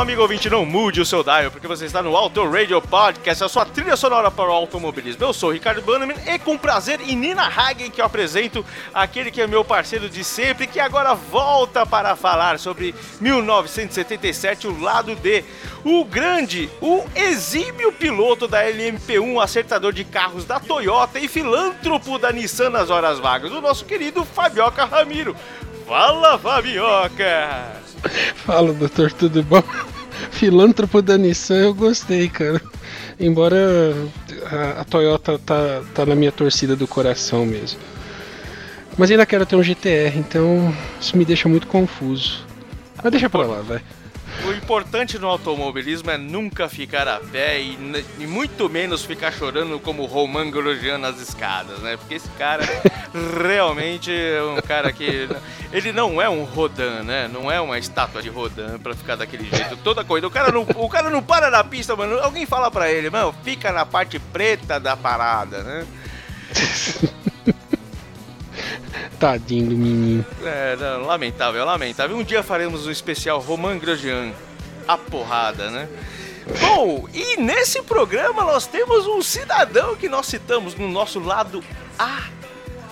Sobe o som, amigo ouvinte, não mude o seu dial, porque você está no Auto Radio Podcast, a sua trilha sonora para o automobilismo. Eu sou o Ricardo Bannerman e com prazer e Nina Hagen que eu apresento aquele que é meu parceiro de sempre, que agora volta para falar sobre 1977, o lado D. O grande, o exímio piloto da LMP1, acertador de carros da Toyota e filântropo da Nissan nas horas vagas, o nosso querido Fabioca Ramiro. Fala, Fabioca! Fala, doutor, tudo bom? Filântropo da Nissan eu gostei, cara. Embora a, Toyota tá, tá na minha torcida do coração mesmo. Mas ainda quero ter um GTR, então isso me deixa muito confuso. Mas deixa pra lá, vai. O importante no automobilismo é nunca ficar a pé e, e muito menos ficar chorando como Roman Grosjean nas escadas, né? Porque esse cara realmente é um cara que. Ele não é um Rodan, né? Não é uma estátua de Rodan pra ficar daquele jeito toda corrida. O cara não, o cara não para na pista, mano. Alguém fala pra ele, mano, fica na parte preta da parada, né? Tadinho do menino. É, não, lamentável, lamentável. Um dia faremos um especial Roman Grosjean. A porrada, né? Bom, e nesse programa nós temos um cidadão que nós citamos no nosso lado A.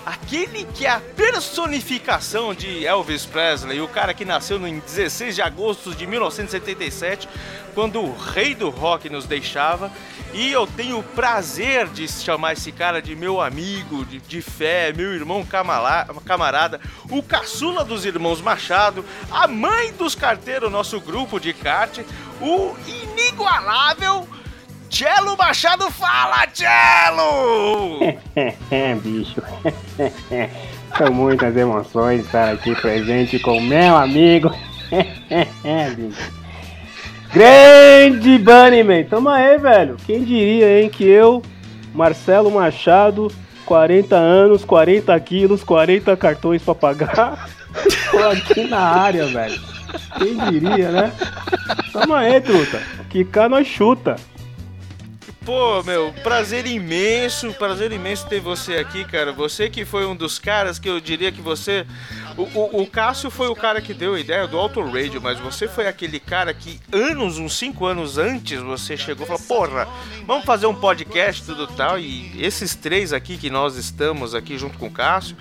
Aquele que é a personificação de Elvis Presley, o cara que nasceu em 16 de agosto de 1977, quando o rei do rock nos deixava. E eu tenho o prazer de chamar esse cara de meu amigo, de, de fé, meu irmão camarada, o caçula dos irmãos Machado, a mãe dos carteiros, nosso grupo de kart, o inigualável Cello Machado. Fala, Cello! É, bicho. São muitas emoções estar aqui presente com meu amigo. Grande Bunnyman! Tamo aí, velho. Quem diria, hein, que eu, Marcelo Machado, 40 anos, 40 quilos, 40 cartões pra pagar, tô aqui na área, velho. Quem diria, né? Tamo aí, truta. Que cá nós chuta. Pô, meu, prazer imenso, prazer imenso ter você aqui, cara. Você que foi um dos caras que eu diria que você. O, o, o Cássio foi o cara que deu a ideia do Auto Radio, mas você foi aquele cara que anos, uns 5 anos antes, você chegou e falou: Porra, vamos fazer um podcast tudo tal. E esses três aqui que nós estamos aqui junto com o Cássio,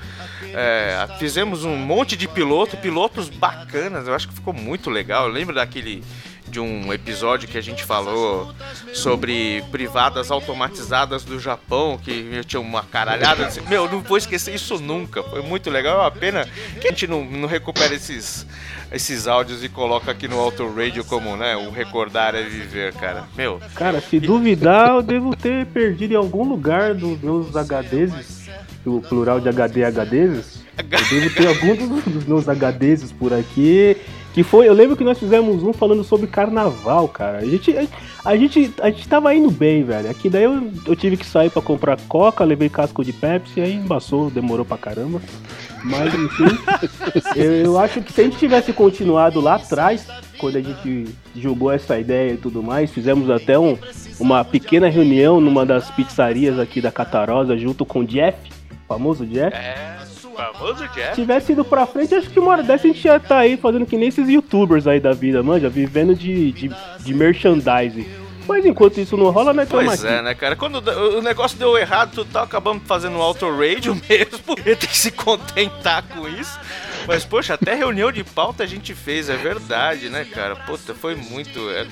é, fizemos um monte de piloto, pilotos bacanas. Eu acho que ficou muito legal. Eu lembro daquele de um episódio que a gente falou sobre privadas automatizadas do Japão, que eu tinha uma caralhada. de- Meu, não vou esquecer isso nunca. Foi muito legal. É uma pena que a gente não, não recupera esses, esses áudios e coloca aqui no Auto Radio como, né, o recordar é viver, cara. Meu, Cara, se duvidar, eu devo ter perdido em algum lugar dos meus HDs, o plural de HD HDs. Eu devo ter algum dos, dos meus HDs por aqui. Que foi, eu lembro que nós fizemos um falando sobre carnaval, cara. A gente, a, a gente, a gente tava indo bem, velho. Aqui daí eu, eu tive que sair pra comprar coca, levei casco de Pepsi, aí embaçou, demorou pra caramba. Mas enfim, eu, eu acho que se a gente tivesse continuado lá atrás, quando a gente jogou essa ideia e tudo mais, fizemos até um, uma pequena reunião numa das pizzarias aqui da Catarosa, junto com o Jeff, famoso Jeff. é. Famoso Se Jeff. tivesse ido pra frente, acho que uma hora dessa a gente já tá aí fazendo que nem esses youtubers aí da vida, manja, vivendo de, de, de merchandising. Mas enquanto isso não rola, né, Pois é, né, cara? Quando o negócio deu errado, tu tá acabando fazendo um auto radio mesmo. Ele tem que se contentar com isso. Mas, poxa, até reunião de pauta a gente fez, é verdade, né, cara? Puta, foi muito. Era,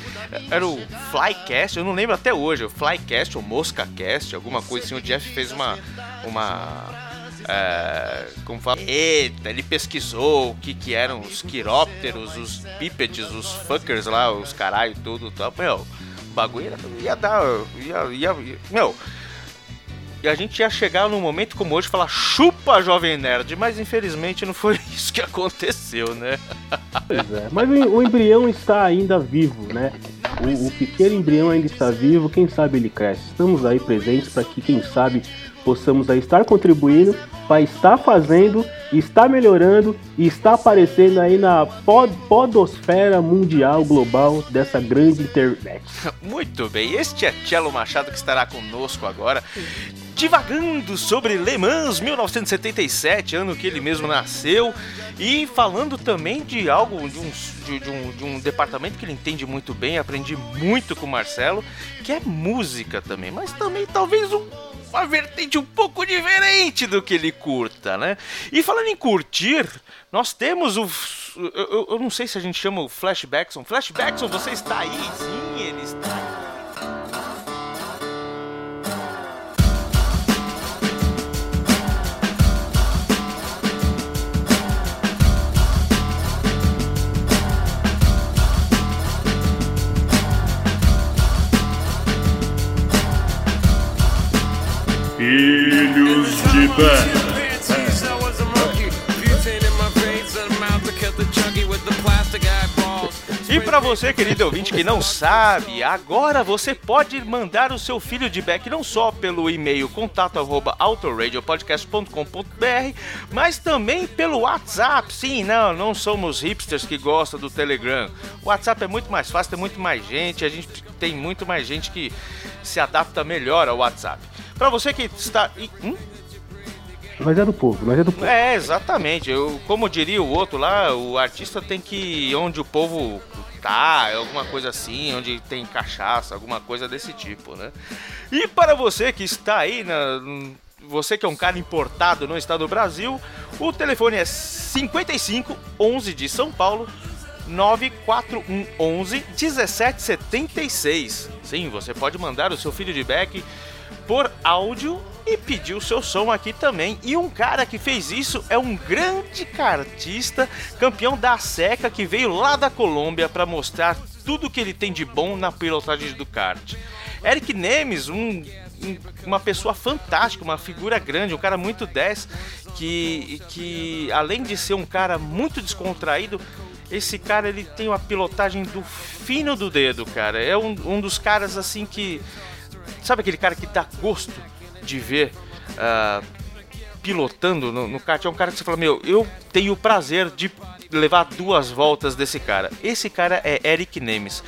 era o Flycast, eu não lembro até hoje, o Flycast ou MoscaCast, alguma coisa assim. O Jeff fez uma. uma é, como fala? Eita, ele pesquisou o que que eram os quirópteros, os bípedes, os fuckers lá, os caralho, tudo, tal. Meu, o bagulho ia, dar, ia, ia, ia, meu, e a gente ia chegar num momento como hoje e falar chupa Jovem Nerd, mas infelizmente não foi isso que aconteceu, né? Pois é, mas o, o embrião está ainda vivo, né? O, o pequeno embrião ainda está vivo, quem sabe ele cresce. Estamos aí presentes para que, quem sabe, possamos aí estar contribuindo para estar fazendo, estar melhorando e estar aparecendo aí na pod, podosfera mundial global dessa grande internet. Muito bem, este é Cello Machado que estará conosco agora, divagando sobre Le Mans 1977, ano que ele mesmo nasceu, e falando também de algo, de um, de um, de um departamento que ele entende muito bem, aprendi muito com o Marcelo, que é música também, mas também talvez um uma vertente um pouco diferente do que ele curta, né? E falando em curtir, nós temos o. Eu, eu, não sei se a gente chama o Flashbackson. Flashbackson, você está aí? Sim, ele está aí. Filhos de Beth. Plastic eye E para você, querido ouvinte, que não sabe, agora você pode mandar o seu filho de back não só pelo e-mail contato arroba autoradiopodcast.com.br, mas também pelo WhatsApp. Sim, não, não somos hipsters que gostam do Telegram. O WhatsApp é muito mais fácil, tem muito mais gente, a gente tem muito mais gente que se adapta melhor ao WhatsApp. Para você que está. Hum? Nós é do povo, nós é do povo. É, exatamente. Eu, como diria o outro lá, o artista tem que ir onde o povo tá, alguma coisa assim, onde tem cachaça, alguma coisa desse tipo, né? E para você que está aí na você que é um cara importado no estado do Brasil, o telefone é 55 11 de São Paulo 94111 1776. Sim, você pode mandar o seu feedback por áudio e pedir o seu som aqui também. E um cara que fez isso é um grande cartista, campeão da seca que veio lá da Colômbia para mostrar tudo que ele tem de bom na pilotagem do kart. Eric Nemes, um, um, uma pessoa fantástica, uma figura grande, um cara muito 10, que, que além de ser um cara muito descontraído, esse cara ele tem uma pilotagem do fino do dedo, cara. É um, um dos caras assim que. Sabe aquele cara que dá gosto de ver uh, pilotando no, no kart? É um cara que você fala, meu, eu tenho o prazer de levar duas voltas desse cara. Esse cara é Eric Nemes.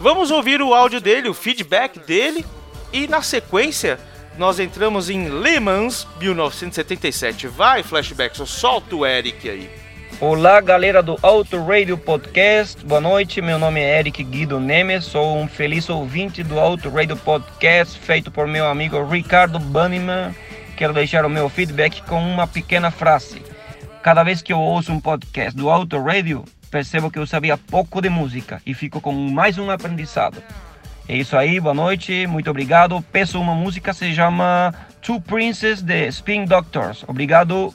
Vamos ouvir o áudio dele, o feedback dele, e na sequência nós entramos em Le Mans 1977. Vai, flashback, só solta o Eric aí. Olá, galera do Auto Radio Podcast. Boa noite. Meu nome é Eric Guido Nemes. Sou um feliz ouvinte do Auto Radio Podcast, feito por meu amigo Ricardo Banniman. Quero deixar o meu feedback com uma pequena frase. Cada vez que eu ouço um podcast do Auto Radio, percebo que eu sabia pouco de música e fico com mais um aprendizado. É isso aí, boa noite, muito obrigado. Peço uma música, se chama Two Princes de Spin Doctors. Obrigado.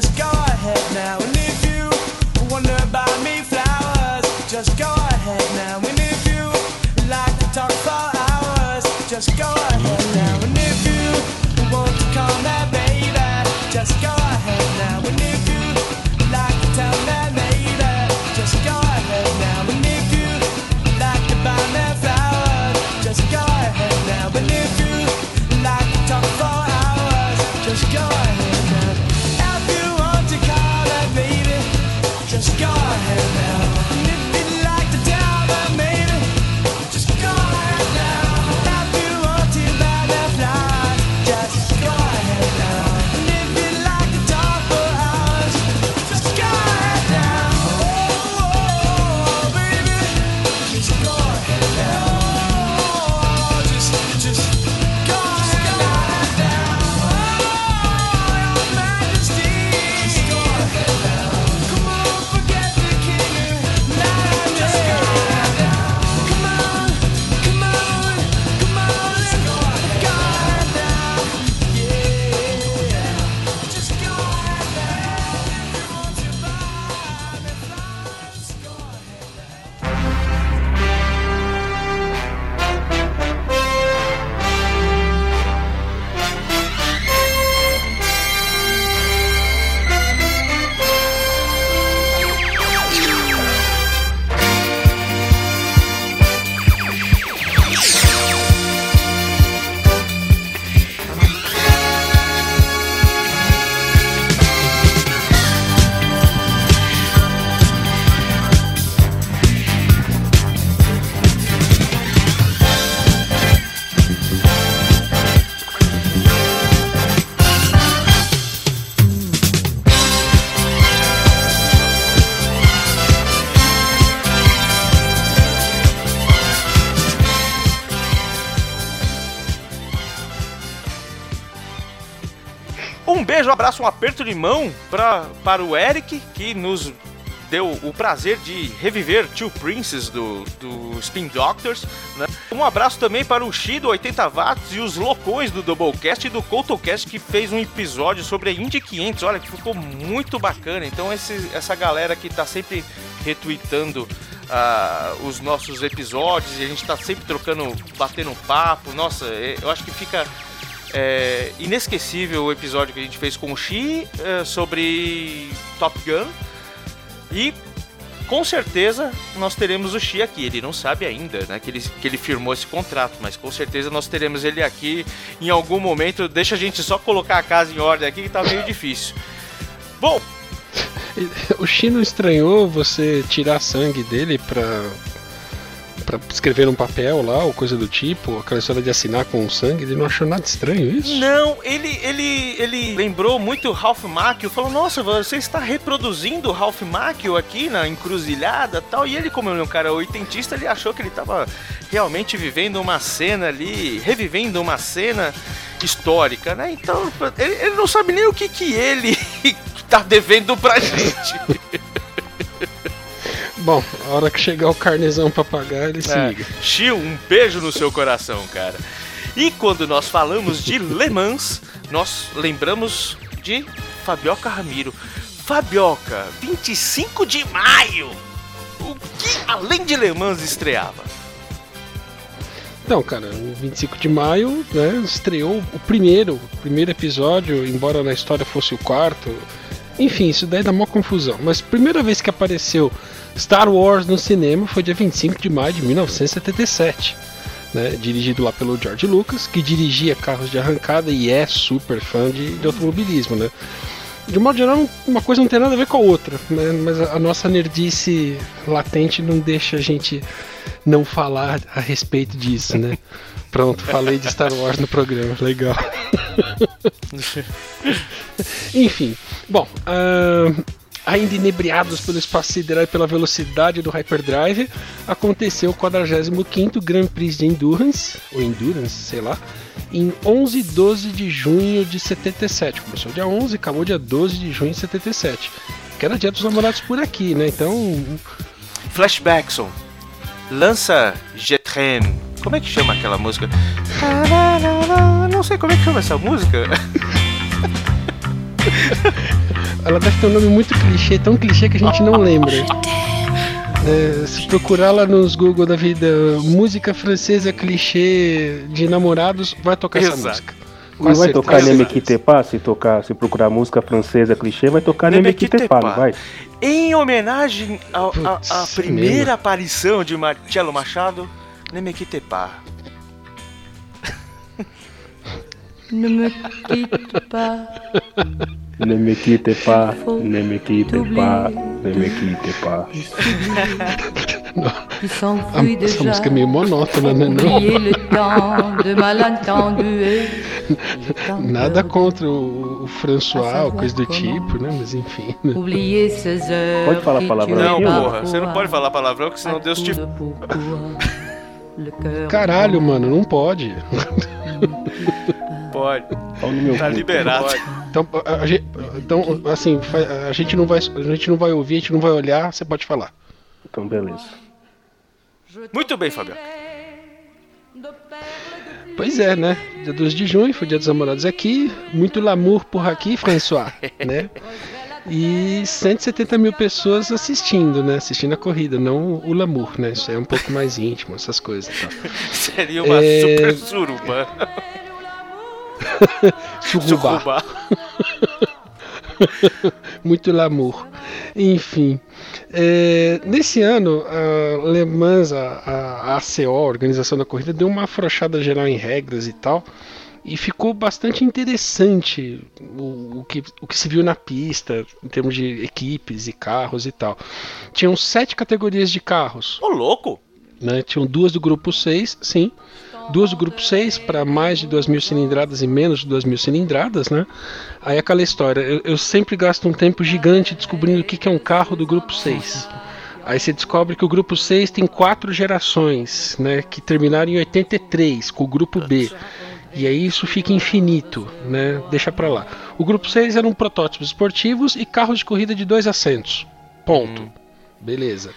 Just go abraço, um aperto de mão pra, para o Eric, que nos deu o prazer de reviver Two Princes do, do Spin Doctors. Né? Um abraço também para o Shi do 80 Watts e os loucões do Doublecast e do CoutoCast que fez um episódio sobre a Indy 500. Olha, que ficou muito bacana. Então, esse, essa galera que tá sempre retweetando ah, os nossos episódios e a gente tá sempre trocando, batendo papo. Nossa, é- eu acho que fica é, inesquecível o episódio que a gente fez com o Xi é, sobre Top Gun. E com certeza nós teremos o Xi aqui. Ele não sabe ainda né, que, ele, que ele firmou esse contrato, mas com certeza nós teremos ele aqui em algum momento. Deixa a gente só colocar a casa em ordem aqui que tá meio difícil. Bom, O Chino estranhou você tirar sangue dele pra, pra escrever num papel lá, ou coisa do tipo, aquela história de assinar com sangue, ele não achou nada estranho isso? Não, ele, ele, ele lembrou muito Ralph Macchio, falou, nossa, você está reproduzindo Ralph Macchio aqui na encruzilhada tal, e ele, como ele é um cara oitentista, ele achou que ele estava realmente vivendo uma cena ali, revivendo uma cena histórica, né? Então, ele, ele não sabe nem o que que ele tá devendo pra gente. Bom, a hora que chegar o carnezão pra pagar, ele se É. liga. Chiu, um beijo no seu coração, cara. E quando nós falamos de Le Mans, nós lembramos de Fabioca Ramiro. Fabioca, 25 de maio! O que além de Le Mans estreava? Então, cara, no 25 de maio, né, estreou o primeiro, o primeiro episódio, embora na história fosse o quarto. Enfim, isso daí dá uma confusão. Mas primeira vez que apareceu Star Wars no cinema foi dia 25 de maio de 1977. Né, dirigido lá pelo George Lucas, que dirigia carros de arrancada e é super fã de, de automobilismo, né? De um modo geral, uma coisa não tem nada a ver com a outra, né? mas a, a nossa nerdice latente não deixa a gente não falar a respeito disso, né? Pronto, falei de Star Wars no programa, legal. Enfim, bom, ahn, ainda inebriados pelo espaço sideral e pela velocidade do Hyperdrive, aconteceu o 45º Grand Prix de Endurance, ou Endurance, sei lá, em 11 e 12 de junho de 77. Começou dia 11 e acabou dia 12 de junho de 77. Que era dia dos namorados por aqui, né? Então, Flashbackson, lança Jetren. Como é que chama aquela música? Não sei como é que chama essa música. ela deve ter um nome muito clichê, tão clichê que a gente não lembra. É, se procurar lá nos Google da vida música francesa clichê de namorados, vai tocar essa Exato. música. Com Não vai tocar Nemequitepa, se tocar, se procurar música francesa clichê, vai tocar Nemequitepa, não vai? Em homenagem à primeira mesmo. aparição de Marcelo Machado, Nemequitepa. Ne me quitte pas. Nemequitepa, Nemequitepa, Nemequitepa. Qui Ah, s'enfuit essa déjà. música é meio monótona, né? Não? Le temps de malentendu et le temps Nada contra o, o François ou coisa do tipo, né? Mas enfim. né? Oublier ces heures Pode falar qui palavrão Não, porra, você não pode falar palavrão, que senão Deus te. Caralho, mano, não pode. Pode, Pau no meu tá cu. liberado. Então, a, então, assim, a gente, não vai, a gente não vai ouvir, a gente não vai olhar, você pode falar. Então, beleza. Muito bem, Fabioca. Pois é, né? Dia 12 de junho, foi dia dos namorados aqui. Muito lamour por aqui, François, né? E 170 mil pessoas assistindo, né? Assistindo a corrida, não o lamour, né? Isso aí é um pouco mais íntimo, essas coisas tal. Seria uma É. super suruba. Suruba. Muito lamour. Enfim. é, nesse ano, a Le Mans, a, a, a ACO, a organização da corrida, deu uma afrouxada geral em regras e tal. E ficou bastante interessante o, o, que, o que se viu na pista, em termos de equipes e carros e tal. Tinham sete categorias de carros Ô, louco! né? Tinham duas do grupo 6, sim. Duas do grupo 6 para mais de 2 mil cilindradas e menos de 2 mil cilindradas, né? Aí aquela história, eu, eu sempre gasto um tempo gigante descobrindo o que, que é um carro do grupo 6. Aí você descobre que o grupo 6 tem quatro gerações, né? Que terminaram em 83, com o grupo B. E aí isso fica infinito, né? Deixa pra lá. O grupo 6 eram protótipos esportivos e carros de corrida de dois assentos. Ponto. Beleza.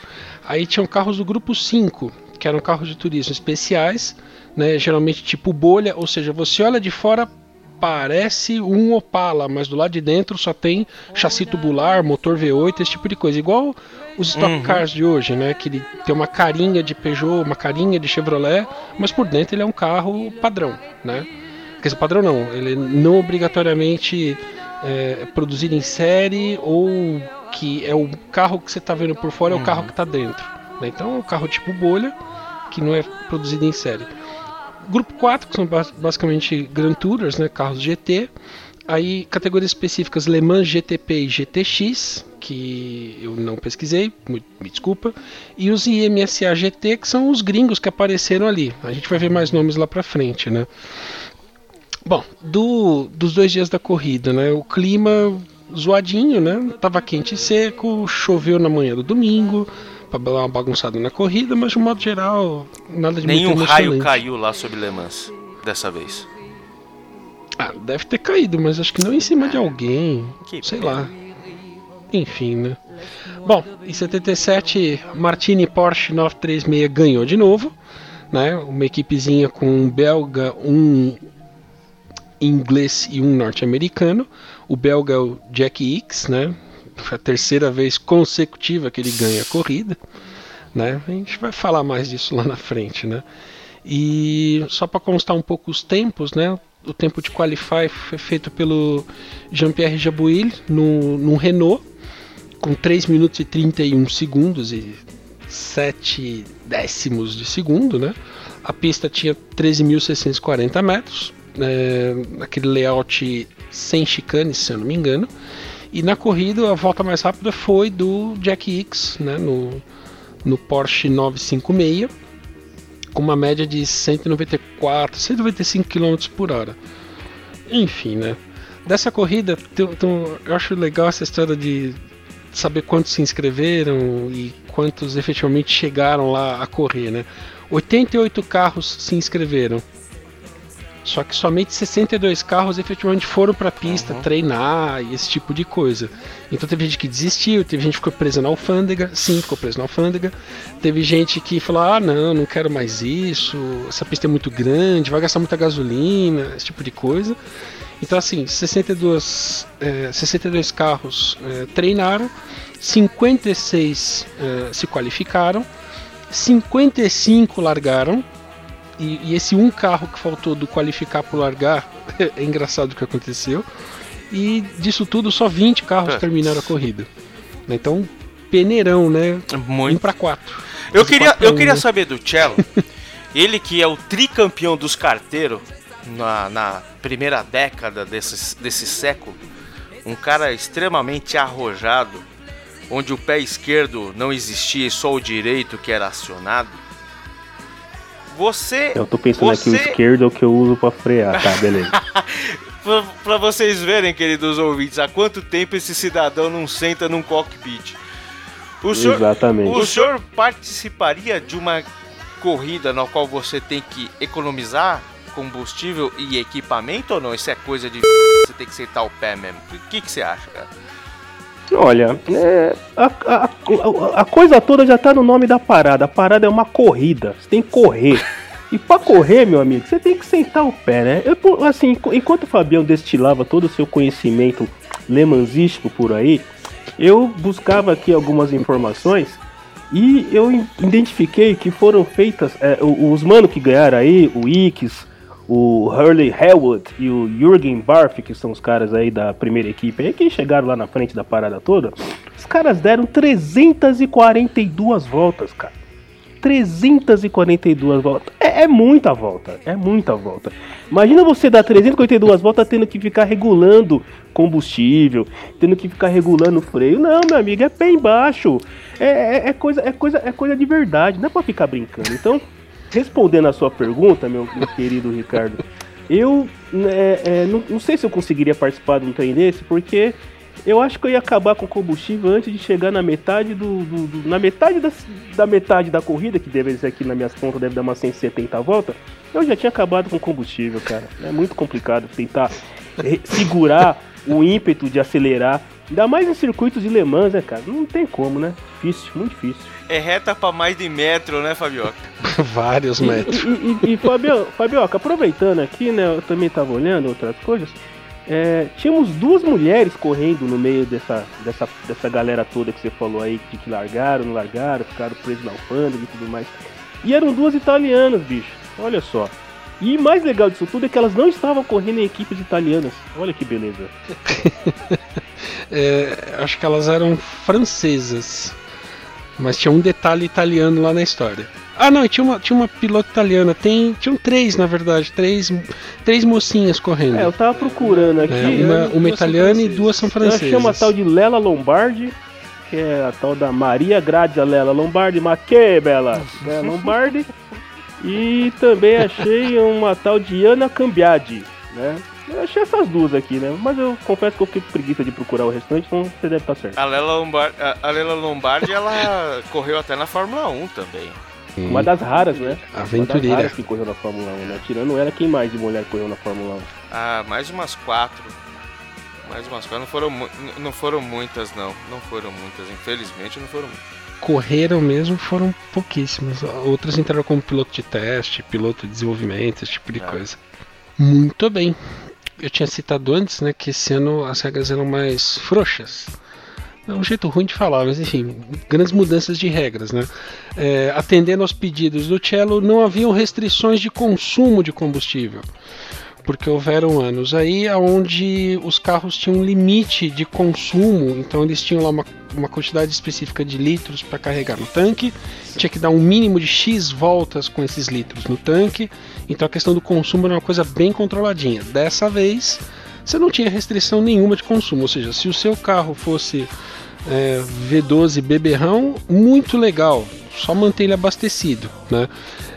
Aí tinham carros do grupo 5, que eram carros de turismo especiais, né, geralmente tipo bolha, ou seja, você olha de fora parece um Opala, mas do lado de dentro só tem chassi tubular, motor V8, esse tipo de coisa, igual os stock cars de hoje, né, que ele tem uma carinha de Peugeot, uma carinha de Chevrolet, mas por dentro ele é um carro padrão, né? Quer dizer, padrão não, ele não obrigatoriamente é produzido em série ou que é o carro que você está vendo por fora é o carro que está dentro. né? Então é um carro tipo bolha que não é produzido em série. Grupo 4, que são bas- basicamente Grand Tourers, né, carros GT. Aí categorias específicas Le Mans GTP e GTX, que eu não pesquisei, me desculpa. E os IMSA GT, que são os gringos que apareceram ali. A gente vai ver mais nomes lá pra frente, né? Bom, do, dos dois dias da corrida, né? O clima zoadinho, né? Tava quente e seco, choveu na manhã do domingo, pra dar uma bagunçada na corrida, mas de um modo geral, nada de Nenhum muito raio caiu lá sobre Le Mans dessa vez. Ah, deve ter caído, mas acho que não em cima de alguém. Que sei pena. lá. Enfim, né? Bom, em 77, Martini Porsche 936 ganhou de novo, né? Uma equipezinha com um belga, um inglês e um norte-americano. O belga é o Jack Hicks, né? A terceira vez consecutiva que ele ganha a corrida, né? A gente vai falar mais disso lá na frente, né? E só para constar um pouco os tempos, né? O tempo de qualify foi feito pelo Jean-Pierre Jabouille no, num Renault com 3 minutos e 31 segundos e 7 décimos de segundo, né? A pista tinha 13.640 metros, é, aquele layout sem chicane, se eu não me engano. E na corrida a volta mais rápida foi do Jack Hicks, né? No, no Porsche 956, com uma média de 194, 195 km por hora. Enfim, né? Dessa corrida, eu acho legal essa história de saber quantos se inscreveram e quantos efetivamente chegaram lá a correr, né? 88 carros se inscreveram. Só que somente 62 carros efetivamente foram para a pista treinar e esse tipo de coisa. Então teve gente que desistiu, teve gente que ficou presa na alfândega, sim, ficou presa na alfândega. Teve gente que falou: ah, não, não quero mais isso, essa pista é muito grande, vai gastar muita gasolina, esse tipo de coisa. Então, assim, 62, eh, 62 carros eh, treinaram, 56 eh, se qualificaram, 55 largaram, e, e esse um carro que faltou do qualificar para largar, é engraçado o que aconteceu, e disso tudo só 20 carros É. terminaram a corrida. Então, peneirão, né? Muito. 1 para 4. Eu queria, eu um, queria né? saber do Cello, ele que é o tricampeão dos carteiros na, na primeira década desse, desse século, um cara extremamente arrojado, onde o pé esquerdo não existia e só o direito que era acionado. Você. Eu tô pensando aqui o Você- esquerdo é o que eu uso pra frear. Tá, beleza. Pra, pra vocês verem, queridos ouvintes, há quanto tempo esse cidadão não senta num cockpit. O senhor, Exatamente. o senhor participaria de uma corrida na qual você tem que economizar combustível e equipamento ou não? Isso é coisa de você tem que sentar o pé mesmo. O que, que você acha, cara? Olha, é, a, a- a- coisa toda já tá no nome da parada. A parada é uma corrida. Você tem que correr. E pra correr, meu amigo, você tem que sentar o pé, né? Eu, assim, enqu- enquanto o Fabião destilava todo o seu conhecimento lemansístico por aí, eu buscava aqui algumas informações e eu identifiquei que foram feitas. é, os manos que ganharam aí, o Ikes, o Hurley Haywood e o Jürgen Barf, que são os caras aí da primeira equipe aí, que chegaram lá na frente da parada toda, os caras deram 342 voltas, cara. 342 voltas. É, é muita volta, é muita volta. Imagina você dar 342 voltas tendo que ficar regulando combustível, tendo que ficar regulando o freio. Não, meu amigo, é pé embaixo. É, é- é coisa, é, coisa, é coisa de verdade, não é pra ficar brincando. Então, respondendo a sua pergunta, meu, meu querido Ricardo, eu é, é, não, não sei se eu conseguiria participar de um trem desse, porque eu acho que eu ia acabar com o combustível antes de chegar na metade do. do- do- na metade da, da metade da corrida, que deve ser aqui nas minhas contas, deve dar umas 170 voltas. Eu já tinha acabado com o combustível, cara. É muito complicado tentar segurar o ímpeto de acelerar. Ainda mais em circuitos de Le Mans, né, cara? Não tem como, né? Difícil, muito difícil. É reta pra mais de metro, né, Fabioca? Vários metros. E, e, e Fabio, Fabioca, aproveitando aqui, né? Eu também tava olhando outras coisas. é, tínhamos duas mulheres correndo no meio dessa, dessa, dessa galera toda que você falou aí, de que largaram, não largaram, ficaram presos na alfândega e tudo mais. E eram duas italianas, bicho. Olha só. E mais legal disso tudo é que elas não estavam correndo em equipes italianas. Olha que beleza. É, acho que elas eram francesas. Mas tinha um detalhe italiano lá na história. Ah, não, tinha uma, tinha uma piloto italiana. Tem, tinham três, na verdade. Três, três mocinhas correndo. É, eu tava procurando aqui. É, uma, uma italiana e duas são Eu achei francesas. uma tal de Lela Lombardi, que é a tal da Maria Grazia Lela Lombardi, mas que bela Lela Lombardi. E também achei uma tal de Ana Cambiadi, né? Eu achei essas duas aqui, né? Mas eu confesso que eu fiquei com preguiça de procurar o restante, então você deve estar certo. A Lela Lombardi, a Lela Lombardi ela correu até na Fórmula 1 também. Uma das raras, né? Uma das Aventureira. raras que correu na Fórmula 1, né? Tirando ela, quem mais de mulher correu na Fórmula 1? Ah, mais umas quatro. Mais umas quatro. Não foram, não foram muitas, não. Não foram muitas. Infelizmente, não foram muitas. Correram mesmo, foram pouquíssimas. Outras entraram como piloto de teste, piloto de desenvolvimento, esse tipo de É. coisa. Muito bem. Eu tinha citado antes, né, que esse ano as regras eram mais frouxas. É um jeito ruim de falar, mas enfim, grandes mudanças de regras, né? É, atendendo aos pedidos do Cello, não haviam restrições de consumo de combustível. Porque houveram anos aí onde os carros tinham um limite de consumo, então eles tinham lá uma, uma quantidade específica de litros para carregar no tanque, tinha que dar um mínimo de X voltas com esses litros no tanque, então a questão do consumo era uma coisa bem controladinha. Dessa vez, você não tinha restrição nenhuma de consumo, ou seja, se o seu carro fosse é, V12 beberrão, muito legal, só manter ele abastecido, né?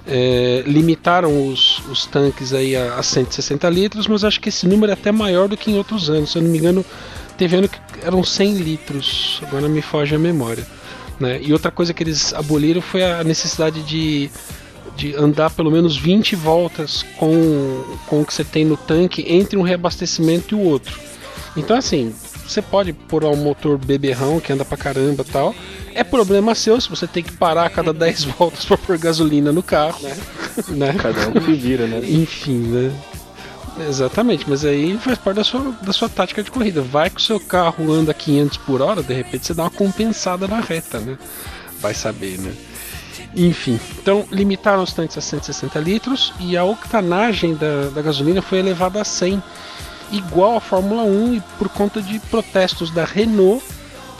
É, limitaram os, os tanques aí a, a 160 litros, mas acho que esse número é até maior do que em outros anos. Se eu não me engano, teve ano que eram 100 litros, agora me foge a memória. Né? E outra coisa que eles aboliram foi a necessidade de, de andar pelo menos 20 voltas com, com o que você tem no tanque entre um reabastecimento e o outro. Então, assim, você pode pôr um motor beberrão que anda pra caramba e tal. É problema seu se você tem que parar a cada 10 voltas pra pôr gasolina no carro, né? Cada um se vira, né? Enfim, né? Exatamente, mas aí faz parte da sua, da sua tática de corrida. Vai que o seu carro anda 500 por hora, de repente você dá uma compensada na reta, né? Vai saber, né? Enfim, então limitaram os tanques a 160 litros e a octanagem da, da gasolina foi elevada a 100, igual à Fórmula 1 e por conta de protestos da Renault,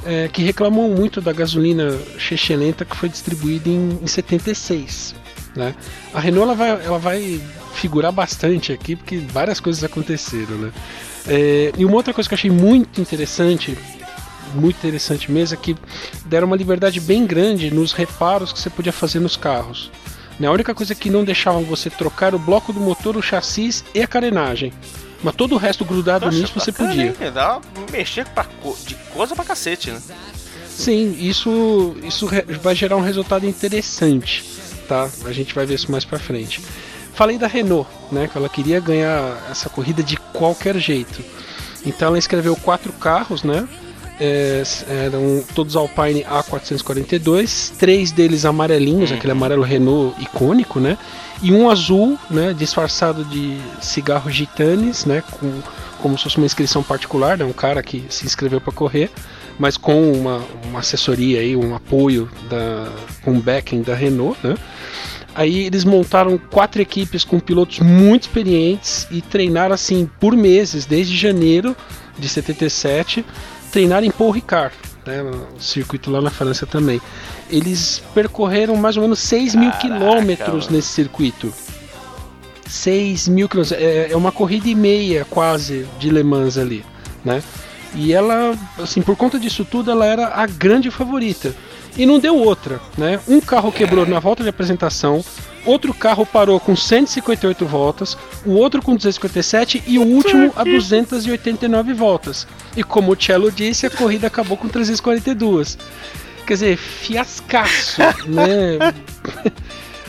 eh, que reclamou muito da gasolina chechelenta que foi distribuída em, em 76. Né? A Renault ela vai, ela vai figurar bastante aqui porque várias coisas aconteceram, né? É, e uma outra coisa que eu achei muito interessante, muito interessante mesmo, é que deram uma liberdade bem grande nos reparos que você podia fazer nos carros. Né? A única coisa que não deixavam você trocar o bloco do motor, o chassis e a carenagem. Mas todo o resto grudado Poxa, nisso você podia. hein? Dá mexer pra de coisa pra cacete, né? Sim, isso, isso vai gerar um resultado interessante, tá? A gente vai ver isso mais pra frente. Falei da Renault, né? Que ela queria ganhar essa corrida de qualquer jeito. Então ela escreveu quatro carros, né? É, eram todos Alpine A442, três deles amarelinhos, aquele amarelo Renault icônico, né? E um azul, né? Disfarçado de cigarro gitanes, né? Com, como se fosse uma inscrição particular, né? Um cara que se inscreveu para correr, mas com uma, uma assessoria aí, um apoio da, com backing da Renault, né? Aí eles montaram quatro equipes com pilotos muito experientes e treinaram assim por meses, desde janeiro de 77, treinaram em Paul Ricard, né, no circuito lá na França também. Eles percorreram mais ou menos 6 mil quilômetros mano. nesse circuito. 6 mil quilômetros, é, é uma corrida e meia quase de Le Mans ali, né? E ela, assim, por conta disso tudo, ela era a grande favorita. E não deu outra, né? Um carro quebrou na volta de apresentação, outro carro parou com 158 voltas, o outro com 257 e o último a 289 voltas. E como o Cello disse, a corrida acabou com 342. Quer dizer, fiascaço, né?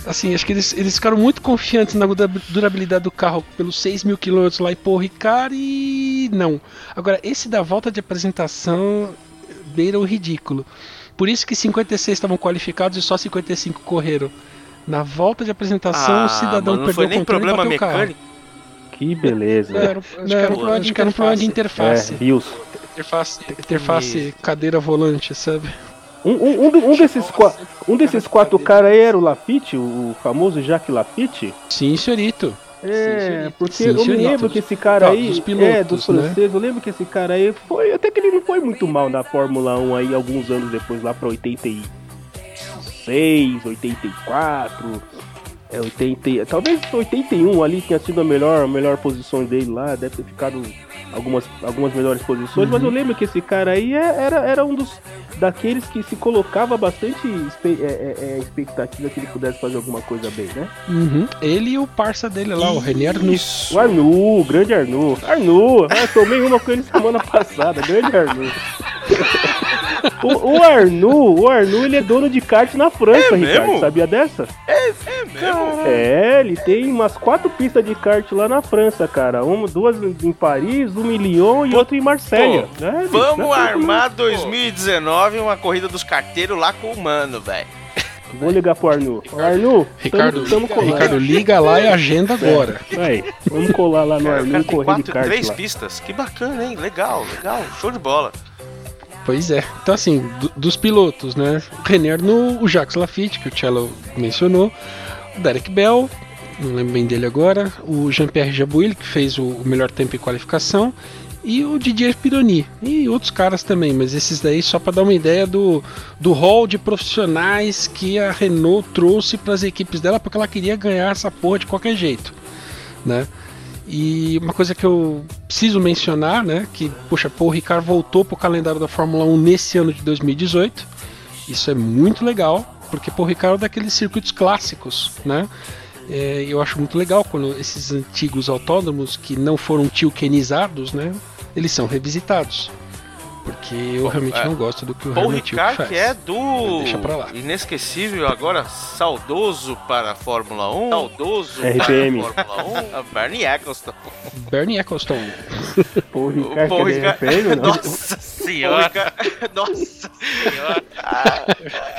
Assim, acho que eles, eles ficaram muito confiantes na dura- durabilidade do carro pelos 6 mil quilômetros lá em Paul Ricard e não. Agora, esse da volta de apresentação beira o ridículo. Por isso que 56 estavam qualificados e só 55 correram. Na volta de apresentação, o cidadão Ah, mano, não perdeu foi o nem controle e problema bateu o carro. mecânico. Que beleza. Não, era, não, era, um problema de- acho que era um problema de interface. É, rios. Interface, interface cadeira volante, sabe? Um, um, um, um desses, qua- um desses quatro caras aí era o Lafitte, o famoso Jacques Lafitte. Sim, senhorito. É, porque Sim, eu me lembro que esse cara Tá, aí, dos pilotos, é, dos né? franceses, eu lembro que esse cara aí foi, até que ele não foi muito mal na Fórmula 1 aí, alguns anos depois, lá pra 86, 84, é, 80, talvez 81 ali tinha sido a melhor, a melhor posição dele lá, deve ter ficado algumas, algumas melhores posições, mas eu lembro que esse cara aí é- era, era um dos daqueles que se colocava bastante espe- é, é, é, expectativa que ele pudesse fazer alguma coisa bem, né? Uhum. Ele e o parça dele lá, o Renier Nuss. O Arnu, o grande Arnu. Arnu, eu tomei uma com ele semana passada, grande Arnu. O, o Arnu, o Arnu, ele é dono de kart na França, É Ricardo. mesmo? Sabia dessa? É, é mesmo? É, ele tem umas quatro pistas de kart lá na França, cara. Uma, duas em Paris, uma em Lyon e outra em Marselha. Pô, É, Vamos é armar não. 2019 uma corrida dos carteiros lá com o mano, velho. Vou ligar pro Arnu. Arnu, Ricardo, tamo, tamo colando. Ricardo, liga lá e agenda agora. Aí, vamos colar lá no Arnu e correr de quatro, kart três lá. pistas. Que bacana, hein? Legal, legal. Show de bola. Pois é. Então, assim, do- dos pilotos, né? René Arnoux, o Jacques Lafitte, que o Cello mencionou, o Derek Bell, não lembro bem dele agora, o Jean-Pierre Jabouille, que fez o, o melhor tempo em qualificação, e o Didier Pironi, e outros caras também, mas esses daí só para dar uma ideia do, do hall de profissionais que a Renault trouxe para as equipes dela, porque ela queria ganhar essa porra de qualquer jeito, né? E uma coisa que eu preciso mencionar, né, que, puxa, Paul Ricard voltou pro calendário da Fórmula 1 nesse ano de 2018. Isso é muito legal, porque Paul Ricard é daqueles circuitos clássicos, né? É, eu acho muito legal quando esses antigos autódromos que não foram tilkenizados, né, eles são revisitados. Porque eu realmente é. não gosto do que o Paul Tilke Ricard, faz. que é do Deixa pra lá. inesquecível, agora saudoso para a Fórmula 1. Saudoso RPM. para a Fórmula 1. a Bernie Eccleston. Bernie Eccleston. Ricardo Paul quer ganhar Ricard- prêmio, não? Nossa senhora. Nossa senhora.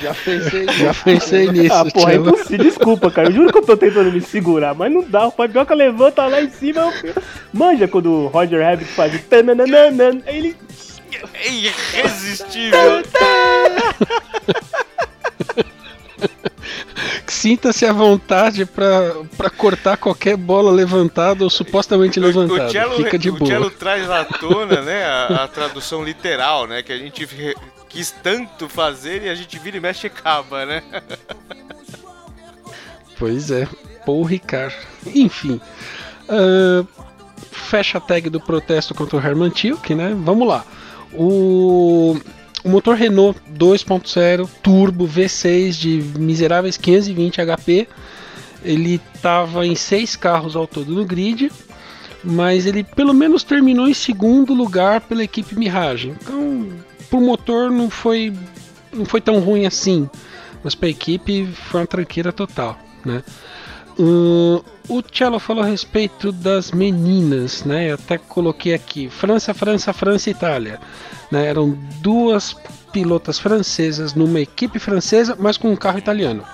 Já pensei, já pensei nisso. Ah, porra, é Cello. impossível. Desculpa, cara. Eu juro que eu tô tentando me segurar, mas não dá. O Fabioca levanta lá em cima. eu- Manja quando o Roger Rabbit faz ele. É irresistível. Sinta-se à vontade pra cortar qualquer bola levantada ou supostamente levantada. O Cello, Fica de o boa. Cello traz à tona, né, a, a tradução literal, né, que a gente quis tanto fazer e a gente vira e mexe e acaba, né? Pois é, Paul Ricard. Enfim, ah, fecha a tag do protesto contra o Herman Tilke, né? Vamos lá. O, o motor Renault 2.0 turbo V6 de miseráveis 520 HP, ele estava em seis carros ao todo no grid, mas ele pelo menos terminou em segundo lugar pela equipe Mirage. Então, pro motor não foi não foi tão ruim assim, mas para a equipe foi uma tranqueira total, né? O Cello falou a respeito das meninas, né? Eu até coloquei aqui: França, França, França Itália. Né? Eram duas pilotas francesas numa equipe francesa, mas com um carro italiano.